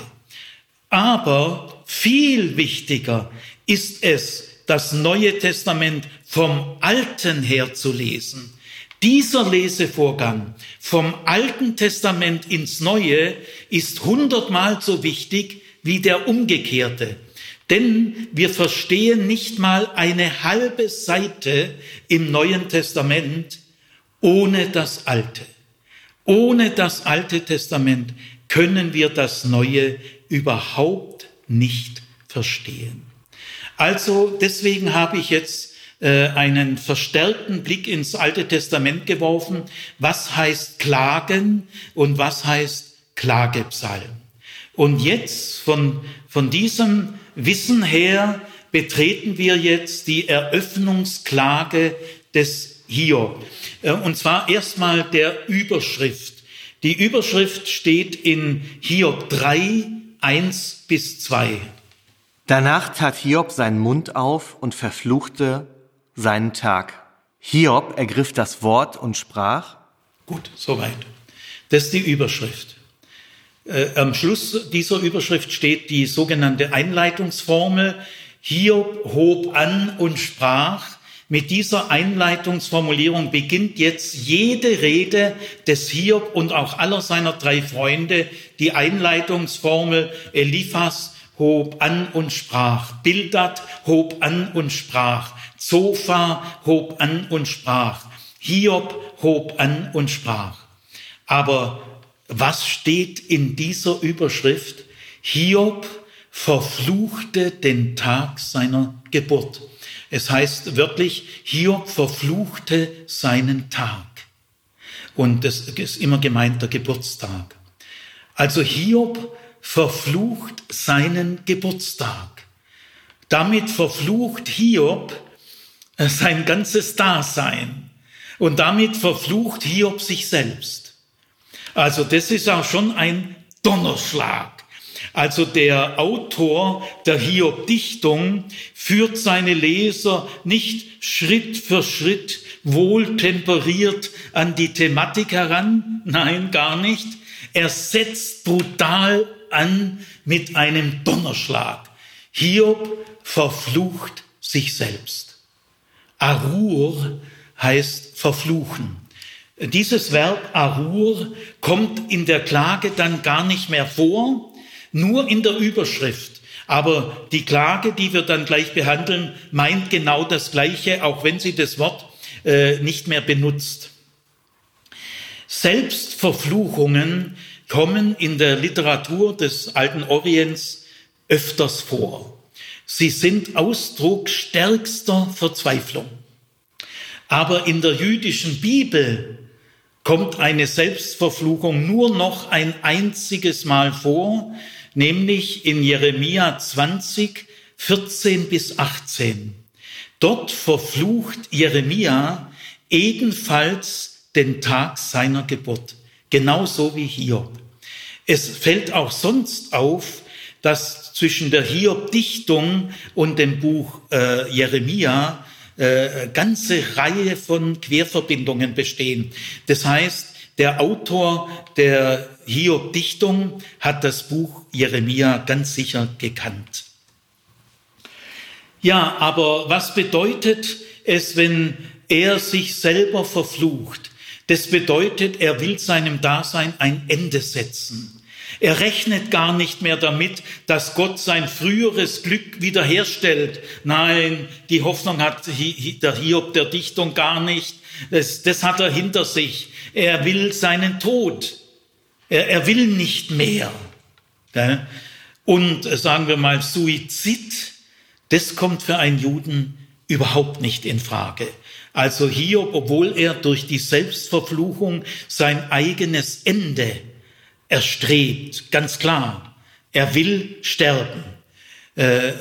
Aber viel wichtiger ist es, das Neue Testament vom Alten her zu lesen. Dieser Lesevorgang vom Alten Testament ins Neue ist hundertmal so wichtig wie der umgekehrte. Denn wir verstehen nicht mal eine halbe Seite im Neuen Testament ohne das Alte. Ohne das Alte Testament können wir das Neue überhaupt nicht verstehen. Also deswegen habe ich jetzt äh, einen verstärkten Blick ins Alte Testament geworfen. Was heißt Klagen und was heißt Klagepsalm? Und jetzt von, von diesem Wissen her betreten wir jetzt die Eröffnungsklage des Hiob. Äh, und zwar erstmal der Überschrift. Die Überschrift steht in Hiob 3, 1 bis 2. Danach tat Hiob seinen Mund auf und verfluchte seinen Tag. Hiob ergriff das Wort und sprach. Gut, soweit. Das ist die Überschrift. Äh, am Schluss dieser Überschrift steht die sogenannte Einleitungsformel. Hiob hob an und sprach. Mit dieser Einleitungsformulierung beginnt jetzt jede Rede des Hiob und auch aller seiner drei Freunde die Einleitungsformel Eliphas hob an und sprach, Bildad hob an und sprach, Zophar hob an und sprach, Hiob hob an und sprach. Aber was steht in dieser Überschrift? Hiob verfluchte den Tag seiner Geburt. Es heißt wörtlich, Hiob verfluchte seinen Tag. Und das ist immer gemeint der Geburtstag. Also Hiob verflucht seinen Geburtstag. Damit verflucht Hiob sein ganzes Dasein. Und damit verflucht Hiob sich selbst. Also das ist auch schon ein Donnerschlag. Also der Autor der Hiob-Dichtung führt seine Leser nicht Schritt für Schritt wohltemperiert an die Thematik heran. Nein, gar nicht. Er setzt brutal an mit einem Donnerschlag. Hiob verflucht sich selbst. Arur heißt verfluchen. Dieses Verb Arur kommt in der Klage dann gar nicht mehr vor, nur in der Überschrift. Aber die Klage, die wir dann gleich behandeln, meint genau das Gleiche, auch wenn sie das Wort äh, nicht mehr benutzt. Selbstverfluchungen kommen in der Literatur des alten Orients öfters vor. Sie sind Ausdruck stärkster Verzweiflung. Aber in der jüdischen Bibel kommt eine Selbstverfluchung nur noch ein einziges Mal vor, nämlich in Jeremia 20, 14 bis 18. Dort verflucht Jeremia ebenfalls den Tag seiner Geburt, genauso wie Hiob. Es fällt auch sonst auf, dass zwischen der Hiob-Dichtung und dem Buch äh, Jeremia äh, ganze Reihe von Querverbindungen bestehen. Das heißt, der Autor der Hiob-Dichtung hat das Buch Jeremia ganz sicher gekannt. Ja, aber was bedeutet es, wenn er sich selber verflucht? Das bedeutet, er will seinem Dasein ein Ende setzen. Er rechnet gar nicht mehr damit, dass Gott sein früheres Glück wiederherstellt. Nein, die Hoffnung hat der Hiob der Dichtung gar nicht. Das, das hat er hinter sich. Er will seinen Tod. Er, er will nicht mehr. Und äh, sagen wir mal, Suizid, das kommt für einen Juden überhaupt nicht in Frage. Also Hiob, obwohl er durch die Selbstverfluchung sein eigenes Ende erstrebt, ganz klar. Er will sterben. Äh,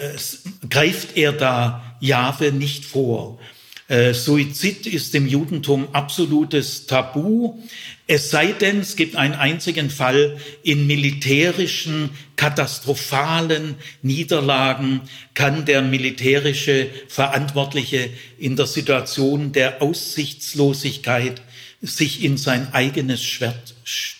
greift er da Jahwe nicht vor. Äh, Suizid ist im Judentum absolutes Tabu. Es sei denn, es gibt einen einzigen Fall in militärischen, katastrophalen Niederlagen, kann der militärische Verantwortliche in der Situation der Aussichtslosigkeit sich in sein eigenes Schwert stürzen.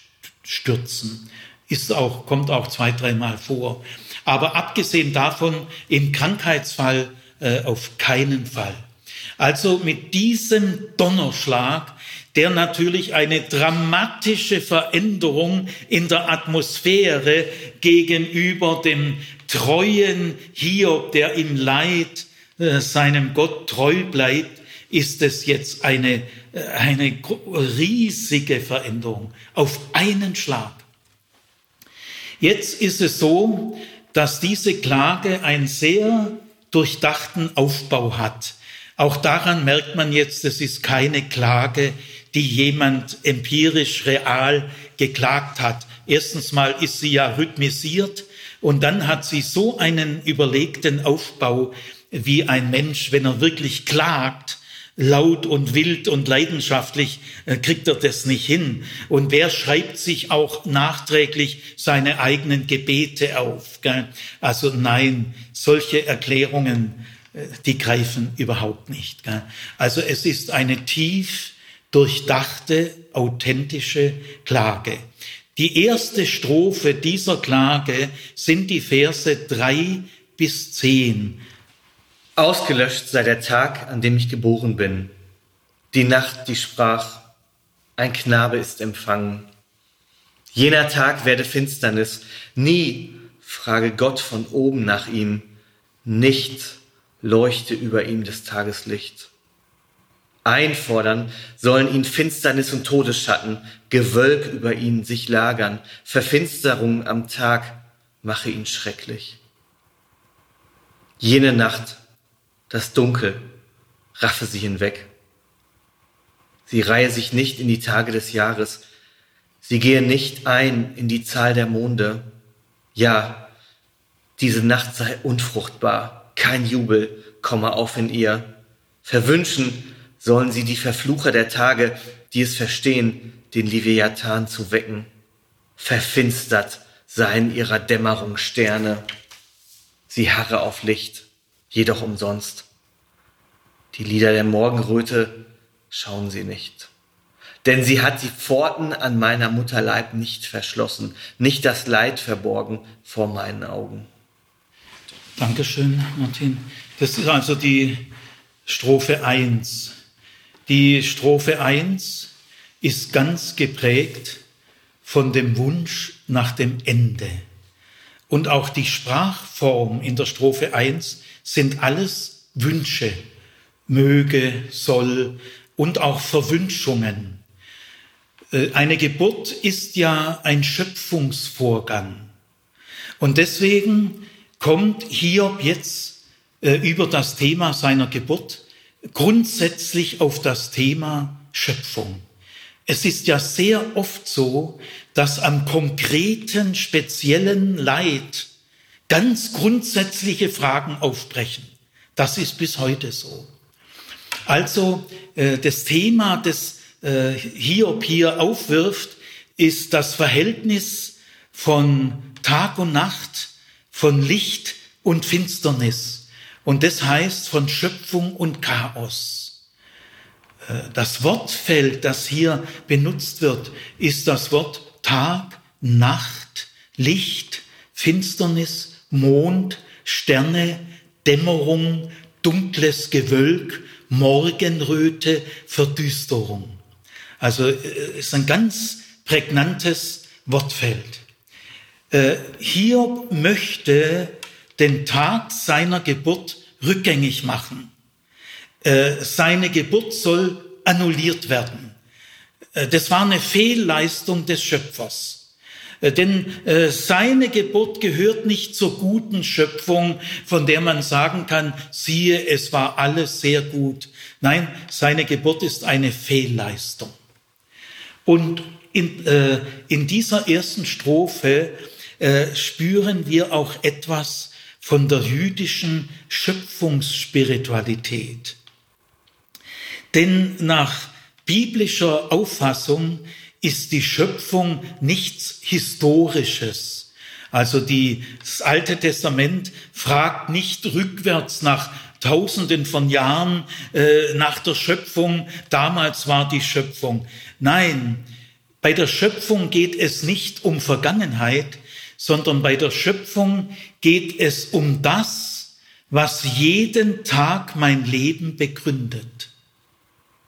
Ist auch, kommt auch zwei, dreimal vor. Aber abgesehen davon, im Krankheitsfall äh, auf keinen Fall. Also mit diesem Donnerschlag, der natürlich eine dramatische Veränderung in der Atmosphäre gegenüber dem treuen Hiob, der im Leid äh, seinem Gott treu bleibt, ist es jetzt eine, eine riesige Veränderung auf einen Schlag. Jetzt ist es so, dass diese Klage einen sehr durchdachten Aufbau hat. Auch daran merkt man jetzt, es ist keine Klage, die jemand empirisch real geklagt hat. Erstens mal ist sie ja rhythmisiert und dann hat sie so einen überlegten Aufbau, wie ein Mensch, wenn er wirklich klagt, laut und wild und leidenschaftlich äh, kriegt er das nicht hin. Und wer schreibt sich auch nachträglich seine eigenen Gebete auf? Also nein, solche Erklärungen, äh, die greifen überhaupt nicht. Also es ist eine tief durchdachte, authentische Klage. Die erste Strophe dieser Klage sind die Verse drei bis zehn. Ausgelöscht sei der Tag, an dem ich geboren bin. Die Nacht, die sprach, ein Knabe ist empfangen. Jener Tag werde Finsternis. Nie frage Gott von oben nach ihm. Nicht leuchte über ihm des Tageslicht. Einfordern sollen ihn Finsternis und Todesschatten, Gewölk über ihn sich lagern, Verfinsterung am Tag mache ihn schrecklich. Jene Nacht das Dunkel raffe sie hinweg. Sie reihe sich nicht in die Tage des Jahres. Sie gehe nicht ein in die Zahl der Monde. Ja, diese Nacht sei unfruchtbar. Kein Jubel komme auf in ihr. Verwünschen sollen sie die Verflucher der Tage, die es verstehen, den Leviathan zu wecken. Verfinstert seien ihrer Dämmerung Sterne. Sie harre auf Licht jedoch umsonst. Die Lieder der Morgenröte schauen sie nicht. Denn sie hat die Pforten an meiner Mutterleib nicht verschlossen, nicht das Leid verborgen vor meinen Augen. Dankeschön, Martin. Das ist also die Strophe 1. Die Strophe 1 ist ganz geprägt von dem Wunsch nach dem Ende. Und auch die Sprachform in der Strophe 1 sind alles Wünsche, möge, soll und auch Verwünschungen. Äh, eine Geburt ist ja ein Schöpfungsvorgang. Und deswegen kommt Hiob jetzt äh, über das Thema seiner Geburt grundsätzlich auf das Thema Schöpfung. Es ist ja sehr oft so, dass am konkreten, speziellen Leid ganz grundsätzliche Fragen aufbrechen. Das ist bis heute so. Also äh, das Thema, das äh, Hiob hier aufwirft, ist das Verhältnis von Tag und Nacht, von Licht und Finsternis. Und das heißt von Schöpfung und Chaos. Äh, das Wortfeld, das hier benutzt wird, ist das Wort Tag, Nacht, Licht, Finsternis, Mond, Sterne, Dämmerung, dunkles Gewölk, Morgenröte, Verdüsterung. Also äh, ist ein ganz prägnantes Wortfeld. Äh, hier möchte den Tag seiner Geburt rückgängig machen. Äh, seine Geburt soll annulliert werden. Äh, das war eine Fehlleistung des Schöpfers. Äh, denn seine Geburt gehört nicht zur guten Schöpfung, von der man sagen kann, siehe, es war alles sehr gut. Nein, seine Geburt ist eine Fehlleistung. Und in, äh, in dieser ersten Strophe äh, spüren wir auch etwas von der jüdischen Schöpfungsspiritualität. Denn nach biblischer Auffassung ist die Schöpfung nichts Historisches. Also die, das Alte Testament fragt nicht rückwärts nach Tausenden von Jahren äh, nach der Schöpfung. Damals war die Schöpfung. Nein, bei der Schöpfung geht es nicht um Vergangenheit, sondern bei der Schöpfung geht es um das, was jeden Tag mein Leben begründet.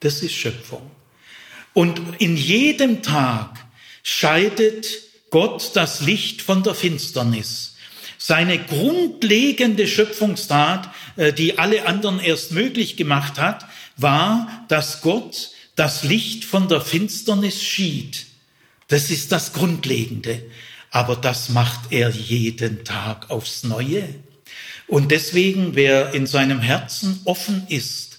Das ist Schöpfung. Und in jedem Tag scheidet Gott das Licht von der Finsternis. Seine grundlegende Schöpfungstat, äh, die alle anderen erst möglich gemacht hat, war, dass Gott das Licht von der Finsternis schied. Das ist das Grundlegende. Aber das macht er jeden Tag aufs Neue. Und deswegen, wer in seinem Herzen offen ist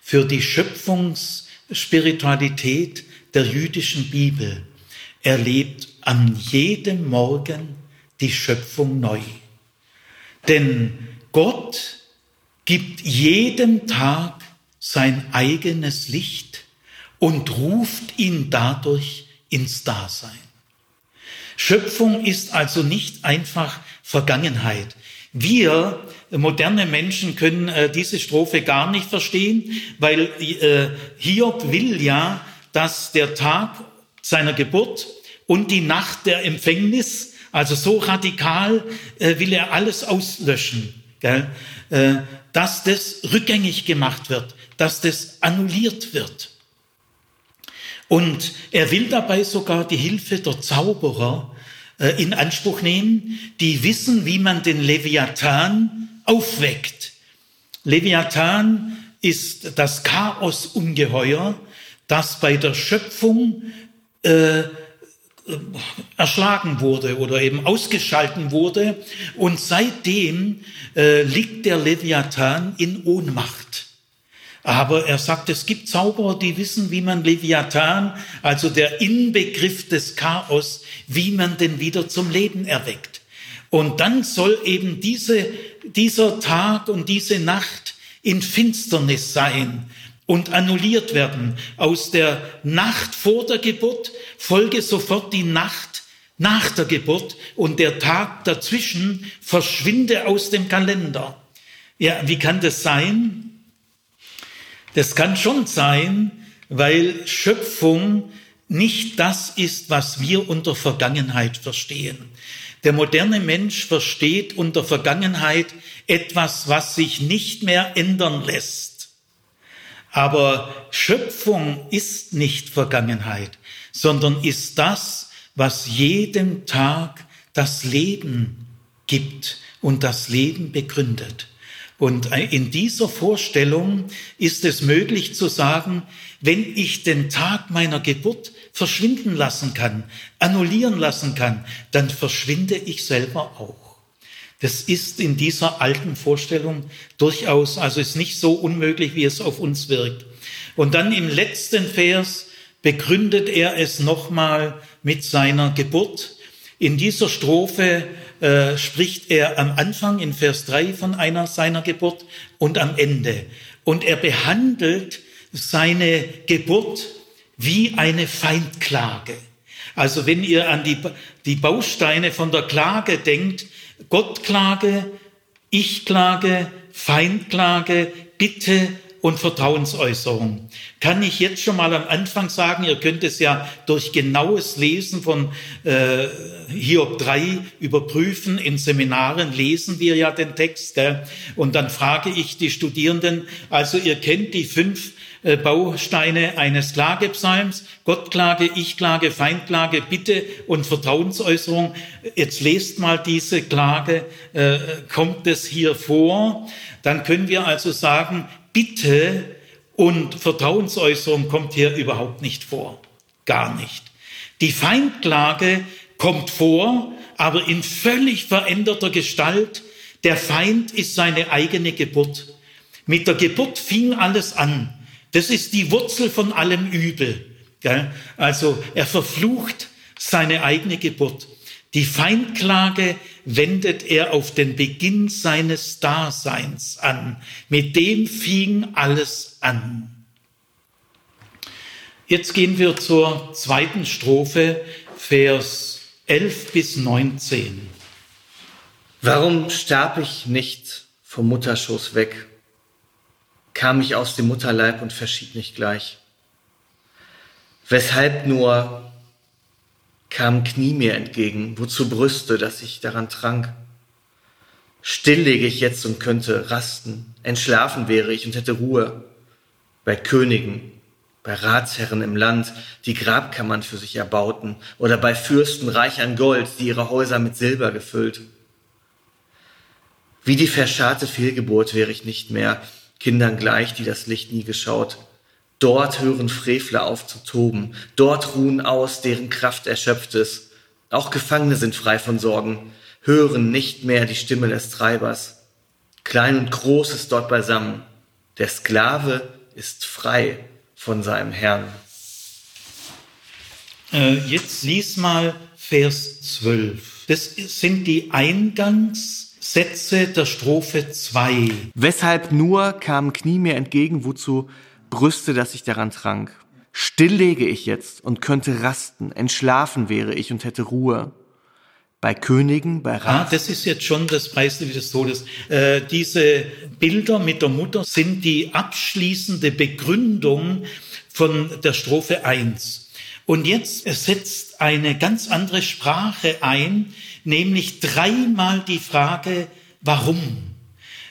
für die Schöpfungsspiritualität der jüdischen Bibel erlebt an jedem Morgen die Schöpfung neu. Denn Gott gibt jedem Tag sein eigenes Licht und ruft ihn dadurch ins Dasein. Schöpfung ist also nicht einfach Vergangenheit. Wir moderne Menschen können äh, diese Strophe gar nicht verstehen, weil äh, Hiob will ja, dass der Tag seiner Geburt und die Nacht der Empfängnis, also so radikal äh, will er alles auslöschen, gell? Äh, dass das rückgängig gemacht wird, dass das annulliert wird. Und er will dabei sogar die Hilfe der Zauberer in Anspruch nehmen, die wissen, wie man den Leviathan aufweckt. Leviathan ist das Chaosungeheuer, das bei der Schöpfung äh, erschlagen wurde oder eben ausgeschalten wurde. Und seitdem äh, liegt der Leviathan in Ohnmacht. Aber er sagt, es gibt Zauberer, die wissen, wie man Leviathan, also der Inbegriff des Chaos, wie man den wieder zum Leben erweckt. Und dann soll eben diese, dieser Tag und diese Nacht in Finsternis sein und annulliert werden. Aus der Nacht vor der Geburt folge sofort die Nacht nach der Geburt und der Tag dazwischen verschwinde aus dem Kalender. Ja, wie kann das sein? Das kann schon sein, weil Schöpfung nicht das ist, was wir unter Vergangenheit verstehen. Der moderne Mensch versteht unter Vergangenheit etwas, was sich nicht mehr ändern lässt. Aber Schöpfung ist nicht Vergangenheit, sondern ist das, was jeden Tag das Leben gibt und das Leben begründet. Und in dieser Vorstellung ist es möglich zu sagen, wenn ich den Tag meiner Geburt verschwinden lassen kann, annullieren lassen kann, dann verschwinde ich selber auch. Das ist in dieser alten Vorstellung durchaus, also ist nicht so unmöglich, wie es auf uns wirkt. Und dann im letzten Vers begründet er es nochmal mit seiner Geburt. In dieser Strophe äh, spricht er am Anfang in Vers 3 von einer seiner Geburt und am Ende. Und er behandelt seine Geburt wie eine Feindklage. Also wenn ihr an die, die Bausteine von der Klage denkt, Gottklage, Ich-Klage, Feindklage, Bitte, und Vertrauensäußerung. Kann ich jetzt schon mal am Anfang sagen, ihr könnt es ja durch genaues Lesen von äh, Hiob 3 überprüfen. In Seminaren lesen wir ja den Text. Gell? Und dann frage ich die Studierenden, also ihr kennt die fünf äh, Bausteine eines Klagepsalms, Gottklage, Ich-Klage, Feindklage, Bitte und Vertrauensäußerung. Jetzt lest mal diese Klage, äh, kommt es hier vor? Dann können wir also sagen, Bitte und Vertrauensäußerung kommt hier überhaupt nicht vor. Gar nicht. Die Feindklage kommt vor, aber in völlig veränderter Gestalt. Der Feind ist seine eigene Geburt. Mit der Geburt fing alles an. Das ist die Wurzel von allem Übel. Also er verflucht seine eigene Geburt. Die Feindklage wendet er auf den Beginn seines Daseins an. Mit dem fing alles an. Jetzt gehen wir zur zweiten Strophe, Vers 11 bis 19. Warum starb ich nicht vom Mutterschoß weg? Kam ich aus dem Mutterleib und verschied nicht gleich? Weshalb nur kamen Knie mir entgegen, wozu Brüste, dass ich daran trank. Still lege ich jetzt und könnte rasten, entschlafen wäre ich und hätte Ruhe. Bei Königen, bei Ratsherren im Land, die Grabkammern für sich erbauten, oder bei Fürsten reich an Gold, die ihre Häuser mit Silber gefüllt. Wie die verscharrte Fehlgeburt wäre ich nicht mehr, Kindern gleich, die das Licht nie geschaut. Dort hören Frevler auf zu toben, dort ruhen aus, deren Kraft erschöpft ist. Auch Gefangene sind frei von Sorgen, hören nicht mehr die Stimme des Treibers. Klein und groß ist dort beisammen. Der Sklave ist frei von seinem Herrn. Äh, jetzt lies mal Vers 12. Das sind die Eingangssätze der Strophe 2. Weshalb nur kamen Knie mir entgegen, wozu Brüste, dass ich daran trank. Still lege ich jetzt und könnte rasten, entschlafen wäre ich und hätte Ruhe. Bei Königen, bei Rat. Ah, das ist jetzt schon das Preislied des Todes. Äh, diese Bilder mit der Mutter sind die abschließende Begründung von der Strophe 1. Und jetzt setzt eine ganz andere Sprache ein, nämlich dreimal die Frage, warum?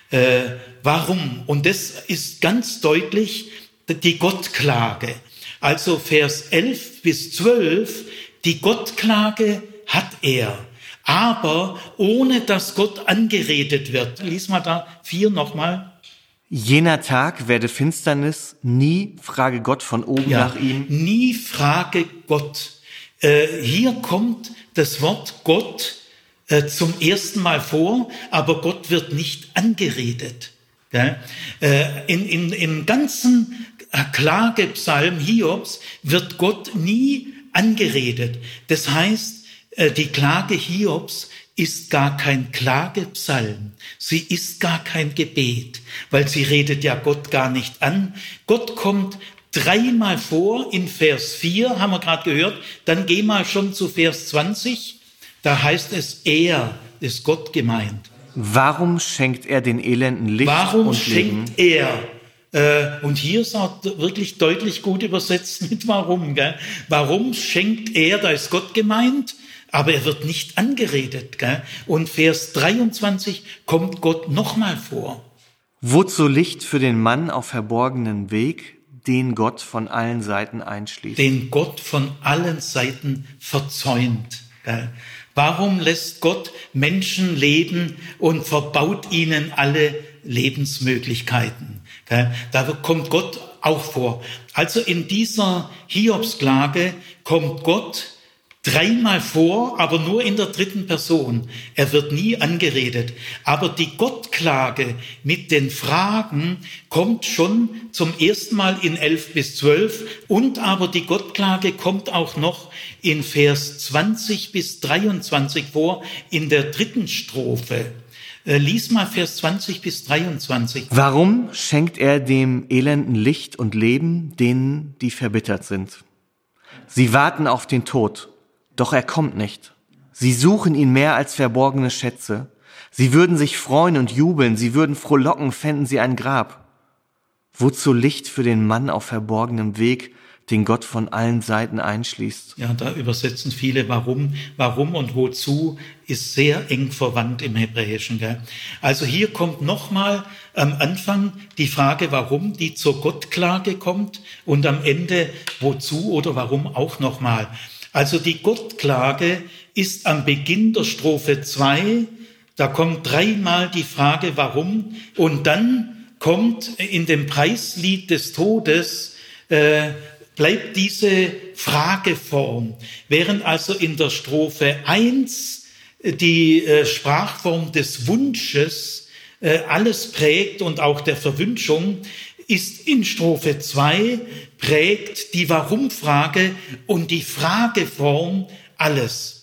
Äh, warum? Und das ist ganz deutlich die Gottklage. Also Vers 11 bis 12, die Gottklage hat er, aber ohne dass Gott angeredet wird. Lies mal da vier nochmal. Jener Tag werde Finsternis, nie frage Gott von oben ja, nach ihm. Nie frage Gott. Äh, hier kommt das Wort Gott äh, zum ersten Mal vor, aber Gott wird nicht angeredet. Ja? Äh, in, in, Im ganzen Klagepsalm Hiobs wird Gott nie angeredet. Das heißt, äh, die Klage Hiobs ist gar kein Klagepsalm. Sie ist gar kein Gebet, weil sie redet ja Gott gar nicht an. Gott kommt dreimal vor in Vers 4, haben wir gerade gehört. Dann geh mal schon zu Vers 20. Da heißt es, er ist Gott gemeint. Warum schenkt er den Elenden Licht Warum und schenkt Leben? er äh, und hier ist auch wirklich deutlich gut übersetzt mit warum. Gell? Warum schenkt er, da ist Gott gemeint, aber er wird nicht angeredet. Gell? Und Vers 23 kommt Gott nochmal vor. Wozu Licht für den Mann auf verborgenen Weg, den Gott von allen Seiten einschließt? Den Gott von allen Seiten verzäunt. Warum lässt Gott Menschen leben und verbaut ihnen alle Lebensmöglichkeiten? Da kommt Gott auch vor. Also in dieser Hiobsklage kommt Gott dreimal vor, aber nur in der dritten Person. Er wird nie angeredet. Aber die Gottklage mit den Fragen kommt schon zum ersten Mal in 11 bis 12 und aber die Gottklage kommt auch noch in Vers 20 bis 23 vor, in der dritten Strophe. Äh, lies mal Vers 20 bis 23. Warum schenkt er dem Elenden Licht und Leben, denen, die verbittert sind? Sie warten auf den Tod doch er kommt nicht. Sie suchen ihn mehr als verborgene Schätze. Sie würden sich freuen und jubeln, sie würden frohlocken, fänden sie ein Grab. Wozu Licht für den Mann auf verborgenem Weg, den Gott von allen Seiten einschließt? Ja, da übersetzen viele warum, warum und wozu ist sehr eng verwandt im Hebräischen. Gell? Also hier kommt nochmal am Anfang die Frage, warum, die zur Gottklage kommt und am Ende wozu oder warum auch nochmal. Also die Gottklage ist am Beginn der Strophe 2, da kommt dreimal die Frage, warum, und dann kommt in dem Preislied des Todes, äh, bleibt diese Frageform, während also in der Strophe 1 die äh, Sprachform des Wunsches äh, alles prägt und auch der Verwünschung, ist in Strophe 2 prägt die Warum-Frage und die Frageform alles.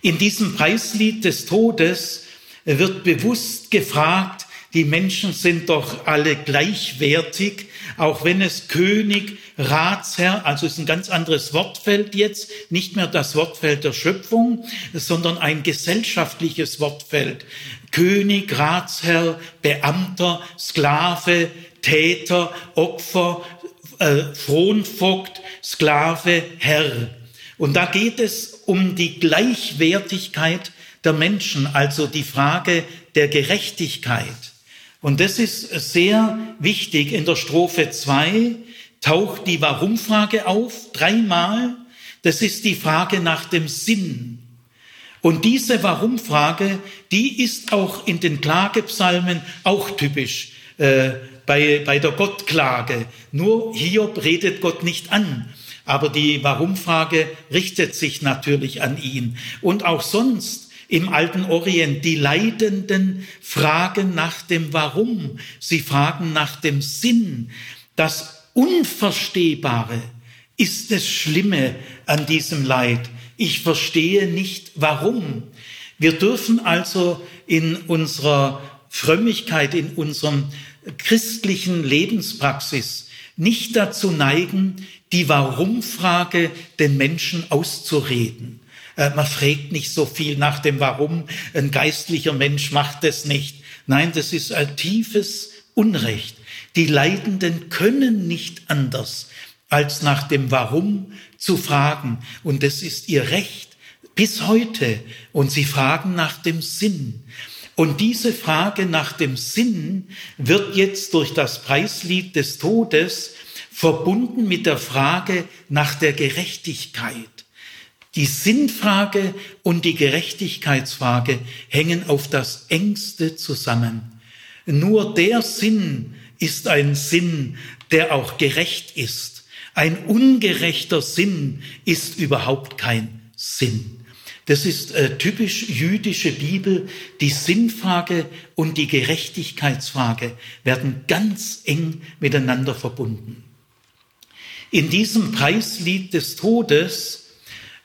In diesem Preislied des Todes wird bewusst gefragt, die Menschen sind doch alle gleichwertig, auch wenn es König, Ratsherr, also ist ein ganz anderes Wortfeld jetzt, nicht mehr das Wortfeld der Schöpfung, sondern ein gesellschaftliches Wortfeld. König, Ratsherr, Beamter, Sklave, Täter, Opfer, äh, Fronvogt, Sklave, Herr. Und da geht es um die Gleichwertigkeit der Menschen, also die Frage der Gerechtigkeit. Und das ist sehr wichtig. In der Strophe 2 taucht die Warum-Frage auf, dreimal. Das ist die Frage nach dem Sinn. Und diese Warum-Frage, die ist auch in den Klagepsalmen auch typisch. Äh, bei, bei der Gottklage. Nur Hiob redet Gott nicht an. Aber die Warum-Frage richtet sich natürlich an ihn. Und auch sonst im alten Orient, die Leidenden fragen nach dem Warum. Sie fragen nach dem Sinn. Das Unverstehbare ist das Schlimme an diesem Leid. Ich verstehe nicht warum. Wir dürfen also in unserer Frömmigkeit, in unserem christlichen Lebenspraxis nicht dazu neigen, die Warum-Frage den Menschen auszureden. Äh, man fragt nicht so viel nach dem Warum. Ein geistlicher Mensch macht es nicht. Nein, das ist ein tiefes Unrecht. Die Leidenden können nicht anders, als nach dem Warum zu fragen. Und das ist ihr Recht bis heute. Und sie fragen nach dem Sinn. Und diese Frage nach dem Sinn wird jetzt durch das Preislied des Todes verbunden mit der Frage nach der Gerechtigkeit. Die Sinnfrage und die Gerechtigkeitsfrage hängen auf das engste zusammen. Nur der Sinn ist ein Sinn, der auch gerecht ist. Ein ungerechter Sinn ist überhaupt kein Sinn. Das ist äh, typisch jüdische Bibel. Die Sinnfrage und die Gerechtigkeitsfrage werden ganz eng miteinander verbunden. In diesem Preislied des Todes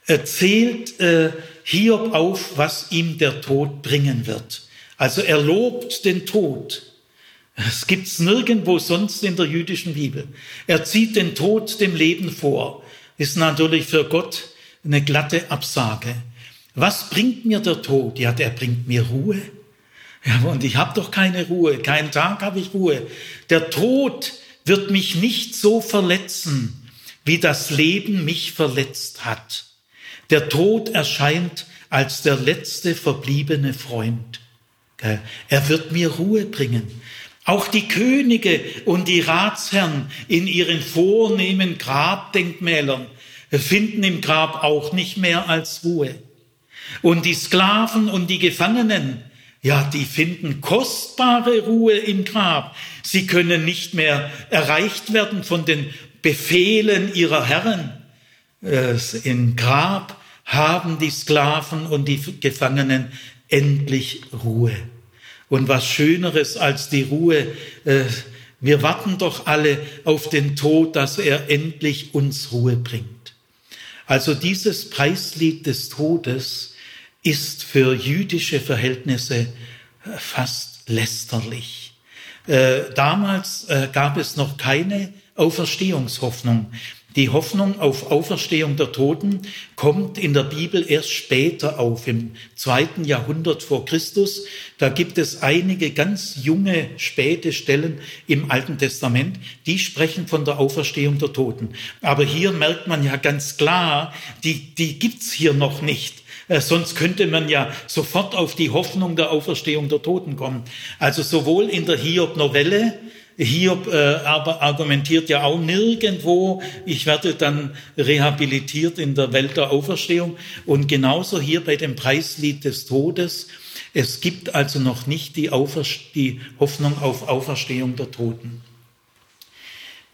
erzählt äh, Hiob auf, was ihm der Tod bringen wird. Also er lobt den Tod. Es gibt's nirgendwo sonst in der jüdischen Bibel. Er zieht den Tod dem Leben vor. Ist natürlich für Gott eine glatte Absage. Was bringt mir der Tod? Ja, der bringt mir Ruhe. Ja, und ich habe doch keine Ruhe. Keinen Tag habe ich Ruhe. Der Tod wird mich nicht so verletzen, wie das Leben mich verletzt hat. Der Tod erscheint als der letzte verbliebene Freund. Er wird mir Ruhe bringen. Auch die Könige und die Ratsherren in ihren vornehmen Grabdenkmälern finden im Grab auch nicht mehr als Ruhe. Und die Sklaven und die Gefangenen, ja, die finden kostbare Ruhe im Grab. Sie können nicht mehr erreicht werden von den Befehlen ihrer Herren. Im Grab haben die Sklaven und die Gefangenen endlich Ruhe. Und was Schöneres als die Ruhe, äh, wir warten doch alle auf den Tod, dass er endlich uns Ruhe bringt. Also dieses Preislied des Todes ist für jüdische Verhältnisse äh, fast lästerlich. Äh, damals gab es noch keine Auferstehungshoffnung. Die Hoffnung auf Auferstehung der Toten kommt in der Bibel erst später auf, im zweiten Jahrhundert vor Christus. Da gibt es einige ganz junge, späte Stellen im Alten Testament, die sprechen von der Auferstehung der Toten. Aber hier merkt man ja ganz klar, die, die gibt's hier noch nicht. Äh, sonst könnte man ja sofort auf die Hoffnung der Auferstehung der Toten kommen. Also sowohl in der Hiob-Novelle, Hiob äh, aber argumentiert ja auch nirgendwo, ich werde dann rehabilitiert in der Welt der Auferstehung. Und genauso hier bei dem Preislied des Todes. Es gibt also noch nicht die, die Hoffnung auf Auferstehung der Toten.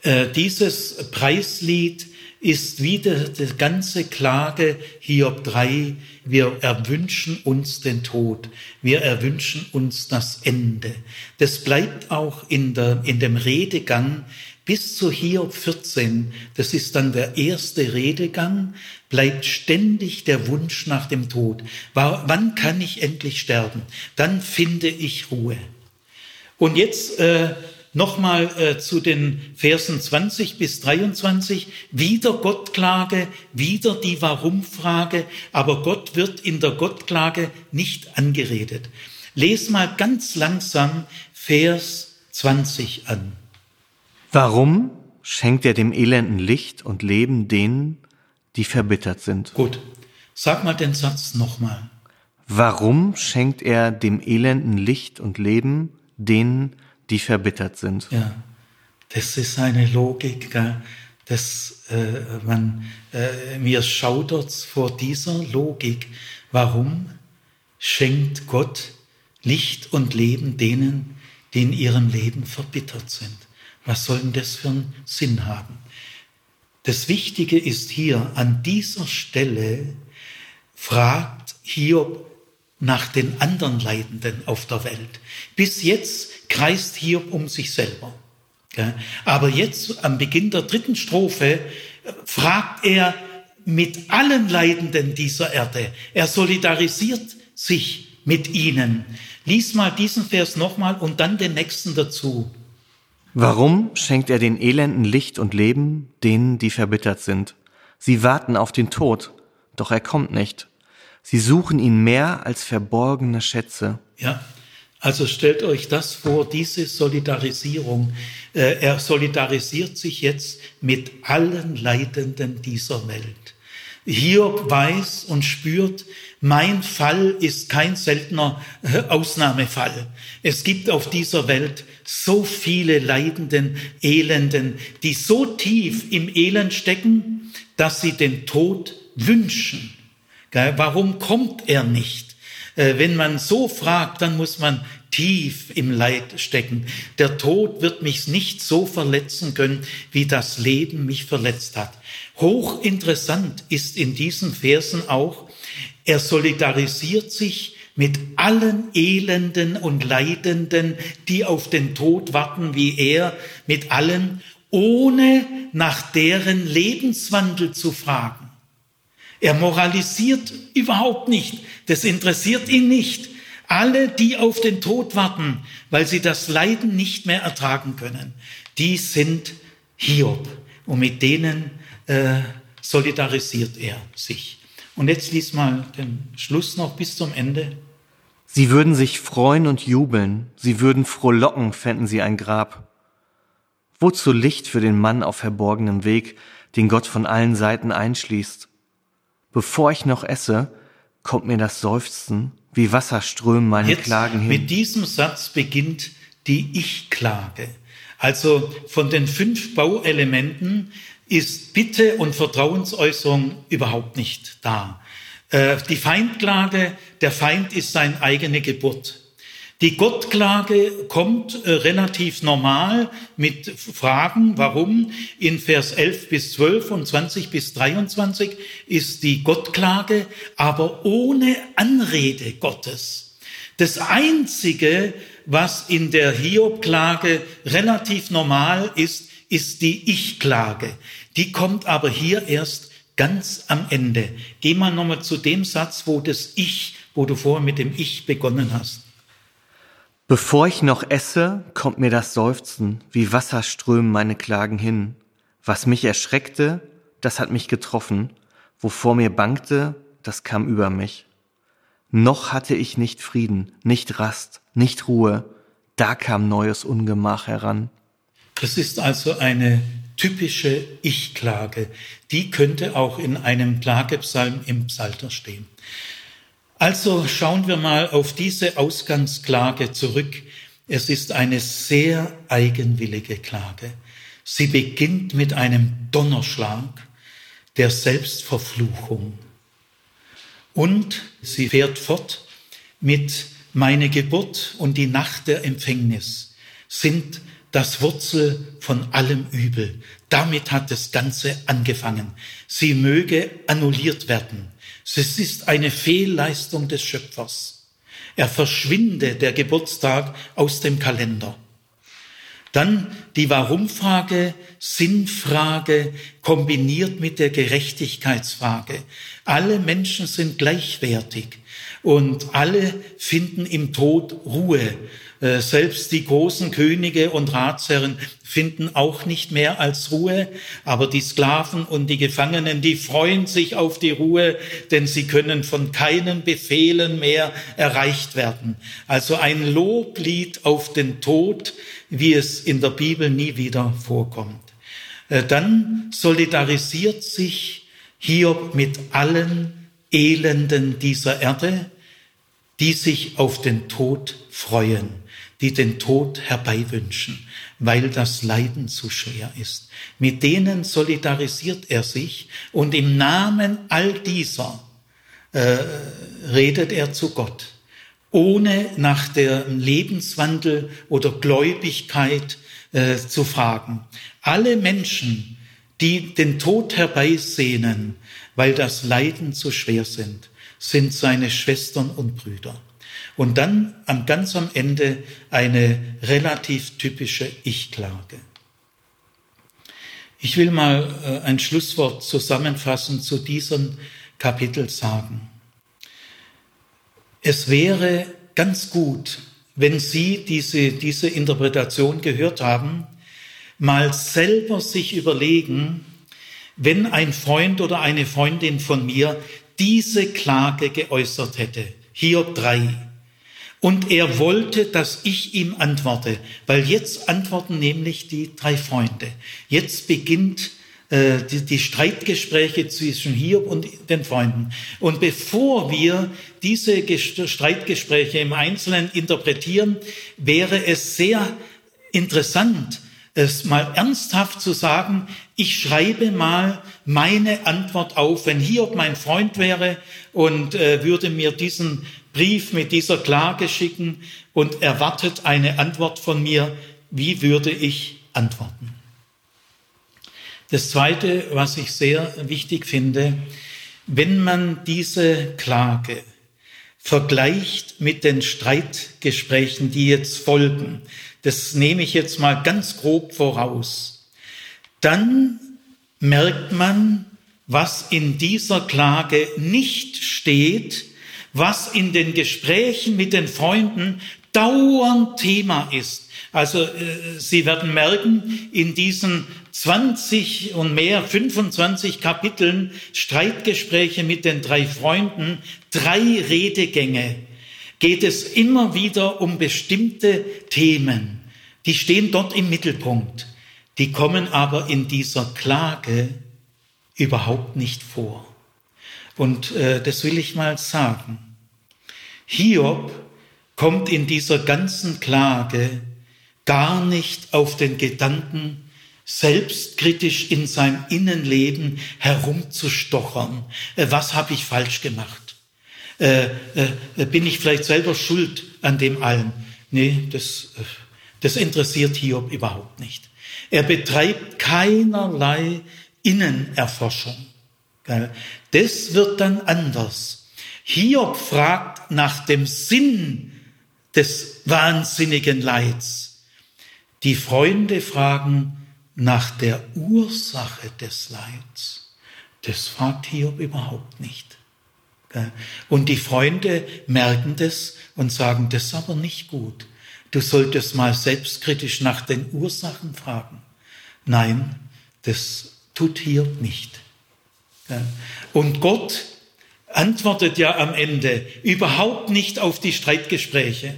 Äh, dieses Preislied ist wieder die ganze Klage Hiob 3. Wir erwünschen uns den Tod. Wir erwünschen uns das Ende. Das bleibt auch in, der, in dem Redegang bis zu Hiob 14. Das ist dann der erste Redegang. Bleibt ständig der Wunsch nach dem Tod. Wann kann ich endlich sterben? Dann finde ich Ruhe. Und jetzt äh, Nochmal äh, zu den Versen 20 bis 23. Wieder Gottklage, wieder die Warum-Frage, aber Gott wird in der Gottklage nicht angeredet. Les mal ganz langsam Vers 20 an. Warum schenkt er dem Elenden Licht und Leben denen, die verbittert sind? Gut. Sag mal den Satz nochmal. Warum schenkt er dem Elenden Licht und Leben denen, die verbittert sind. Ja, das ist eine Logik, gell? Das, äh, man, äh, mir schaudert's vor dieser Logik. Warum schenkt Gott Licht und Leben denen, die in ihrem Leben verbittert sind? Was soll denn das für einen Sinn haben? Das Wichtige ist hier, an dieser Stelle fragt Hiob nach den anderen Leidenden auf der Welt. Bis jetzt kreist Hiob um sich selber. Aber jetzt am Beginn der dritten Strophe fragt er mit allen Leidenden dieser Erde. Er solidarisiert sich mit ihnen. Lies mal diesen Vers nochmal und dann den nächsten dazu. Warum schenkt er den Elenden Licht und Leben, denen, die verbittert sind? Sie warten auf den Tod, doch er kommt nicht. Sie suchen ihn mehr als verborgene Schätze. Ja, also stellt euch das vor, diese Solidarisierung. Äh, er solidarisiert sich jetzt mit allen Leidenden dieser Welt. Hiob weiß und spürt, mein Fall ist kein seltener äh, Ausnahmefall. Es gibt auf dieser Welt so viele Leidenden, Elenden, die so tief im Elend stecken, dass sie den Tod wünschen. Warum kommt er nicht? Äh, wenn man so fragt, dann muss man tief im Leid stecken. Der Tod wird mich nicht so verletzen können, wie das Leben mich verletzt hat. Hochinteressant ist in diesen Versen auch, er solidarisiert sich mit allen Elenden und Leidenden, die auf den Tod warten wie er, mit allen, ohne nach deren Lebenswandel zu fragen. Er moralisiert überhaupt nicht. Das interessiert ihn nicht. Alle, die auf den Tod warten, weil sie das Leiden nicht mehr ertragen können, die sind Hiob. Und mit denen äh, solidarisiert er sich. Und jetzt lies mal den Schluss noch bis zum Ende. Sie würden sich freuen und jubeln, sie würden frohlocken, fänden sie ein Grab. Wozu Licht für den Mann auf verborgenem Weg, den Gott von allen Seiten einschließt? Bevor ich noch esse, kommt mir das Seufzen, wie Wasserströmen meine Jetzt, Klagen hin. Mit diesem Satz beginnt die Ich-Klage. Also von den fünf Bauelementen ist Bitte und Vertrauensäußerung überhaupt nicht da. Äh, die Feindklage, der Feind ist seine eigene Geburt. Die Gottklage kommt äh, relativ normal mit Fragen, warum. In Vers 11 bis 12 und 20 bis 23 ist die Gottklage, aber ohne Anrede Gottes. Das Einzige, was in der Hiob-Klage relativ normal ist, ist die Ich-Klage. Die kommt aber hier erst ganz am Ende. Geh mal nochmal zu dem Satz, wo das Ich, wo du vorher mit dem Ich begonnen hast. Bevor ich noch esse, kommt mir das Seufzen, wie Wasserströmen meine Klagen hin. Was mich erschreckte, das hat mich getroffen, wovor mir bangte, das kam über mich. Noch hatte ich nicht Frieden, nicht Rast, nicht Ruhe, da kam neues Ungemach heran. Das ist also eine typische Ich-Klage. Die könnte auch in einem Klagepsalm im Psalter stehen. Also schauen wir mal auf diese Ausgangsklage zurück. Es ist eine sehr eigenwillige Klage. Sie beginnt mit einem Donnerschlag der Selbstverfluchung. Und sie fährt fort mit meine Geburt und die Nacht der Empfängnis sind das Wurzel von allem Übel. Damit hat das Ganze angefangen. Sie möge annulliert werden. Es ist eine Fehlleistung des Schöpfers. Er verschwinde der Geburtstag aus dem Kalender. Dann die Warum-Frage, Sinnfrage kombiniert mit der Gerechtigkeitsfrage. Alle Menschen sind gleichwertig und alle finden im Tod Ruhe. Äh, selbst die großen Könige und Ratsherren finden auch nicht mehr als Ruhe, aber die Sklaven und die Gefangenen, die freuen sich auf die Ruhe, denn sie können von keinen Befehlen mehr erreicht werden. Also ein Loblied auf den Tod, wie es in der Bibel nie wieder vorkommt. Äh, dann solidarisiert sich Hiob mit allen Elenden dieser Erde, die sich auf den Tod freuen die den Tod herbeiwünschen, weil das Leiden zu schwer ist. Mit denen solidarisiert er sich und im Namen all dieser äh, redet er zu Gott, ohne nach dem Lebenswandel oder Gläubigkeit äh, zu fragen. Alle Menschen, die den Tod herbeisehnen, weil das Leiden zu schwer sind, sind seine Schwestern und Brüder. Und dann am ganz am Ende eine relativ typische Ich-Klage. Ich will mal äh, ein Schlusswort zusammenfassen zu diesem Kapitel sagen. Es wäre ganz gut, wenn Sie diese, diese Interpretation gehört haben, mal selber sich überlegen, wenn ein Freund oder eine Freundin von mir diese Klage geäußert hätte. Hiob 3. Und er wollte, dass ich ihm antworte, weil jetzt antworten nämlich die drei Freunde. Jetzt beginnt äh, die, die Streitgespräche zwischen Hiob und den Freunden. Und bevor wir diese Streitgespräche im Einzelnen interpretieren, wäre es sehr interessant, es mal ernsthaft zu sagen, ich schreibe mal meine Antwort auf. Wenn Hiob mein Freund wäre und äh, würde mir diesen Brief mit dieser Klage schicken und erwartet eine Antwort von mir, wie würde ich antworten? Das Zweite, was ich sehr wichtig finde, wenn man diese Klage vergleicht mit den Streitgesprächen, die jetzt folgen, das nehme ich jetzt mal ganz grob voraus, dann merkt man, was in dieser Klage nicht steht, was in den Gesprächen mit den Freunden dauernd Thema ist. Also äh, Sie werden merken, in diesen 20 und mehr, 25 Kapiteln Streitgespräche mit den drei Freunden, drei Redegänge, geht es immer wieder um bestimmte Themen. Die stehen dort im Mittelpunkt. Die kommen aber in dieser Klage überhaupt nicht vor. Und äh, das will ich mal sagen. Hiob kommt in dieser ganzen Klage gar nicht auf den Gedanken, selbstkritisch in seinem Innenleben herumzustochern. Äh, was habe ich falsch gemacht? Äh, äh, bin ich vielleicht selber schuld an dem allen? Nee, das, äh, das interessiert Hiob überhaupt nicht. Er betreibt keinerlei Innenerforschung. Das wird dann anders. Hiob fragt nach dem Sinn des wahnsinnigen Leids. Die Freunde fragen nach der Ursache des Leids. Das fragt Hiob überhaupt nicht. Und die Freunde merken das und sagen, das ist aber nicht gut. Du solltest mal selbstkritisch nach den Ursachen fragen. Nein, das tut Hiob nicht. Und Gott antwortet ja am Ende überhaupt nicht auf die Streitgespräche.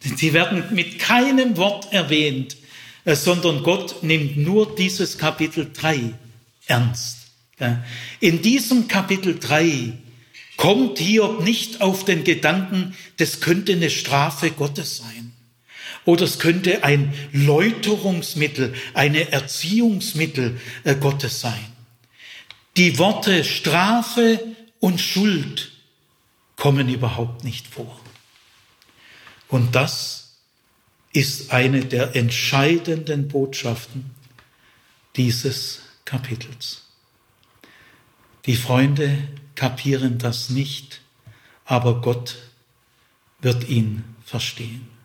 Sie werden mit keinem Wort erwähnt, äh, sondern Gott nimmt nur dieses Kapitel 3 ernst. In diesem Kapitel 3 kommt Hiob nicht auf den Gedanken, das könnte eine Strafe Gottes sein. Oder es könnte ein Läuterungsmittel, eine Erziehungsmittel äh, Gottes sein. Die Worte Strafe und Schuld kommen überhaupt nicht vor. Und das ist eine der entscheidenden Botschaften dieses Kapitels. Die Freunde kapieren das nicht, aber Gott wird ihn verstehen.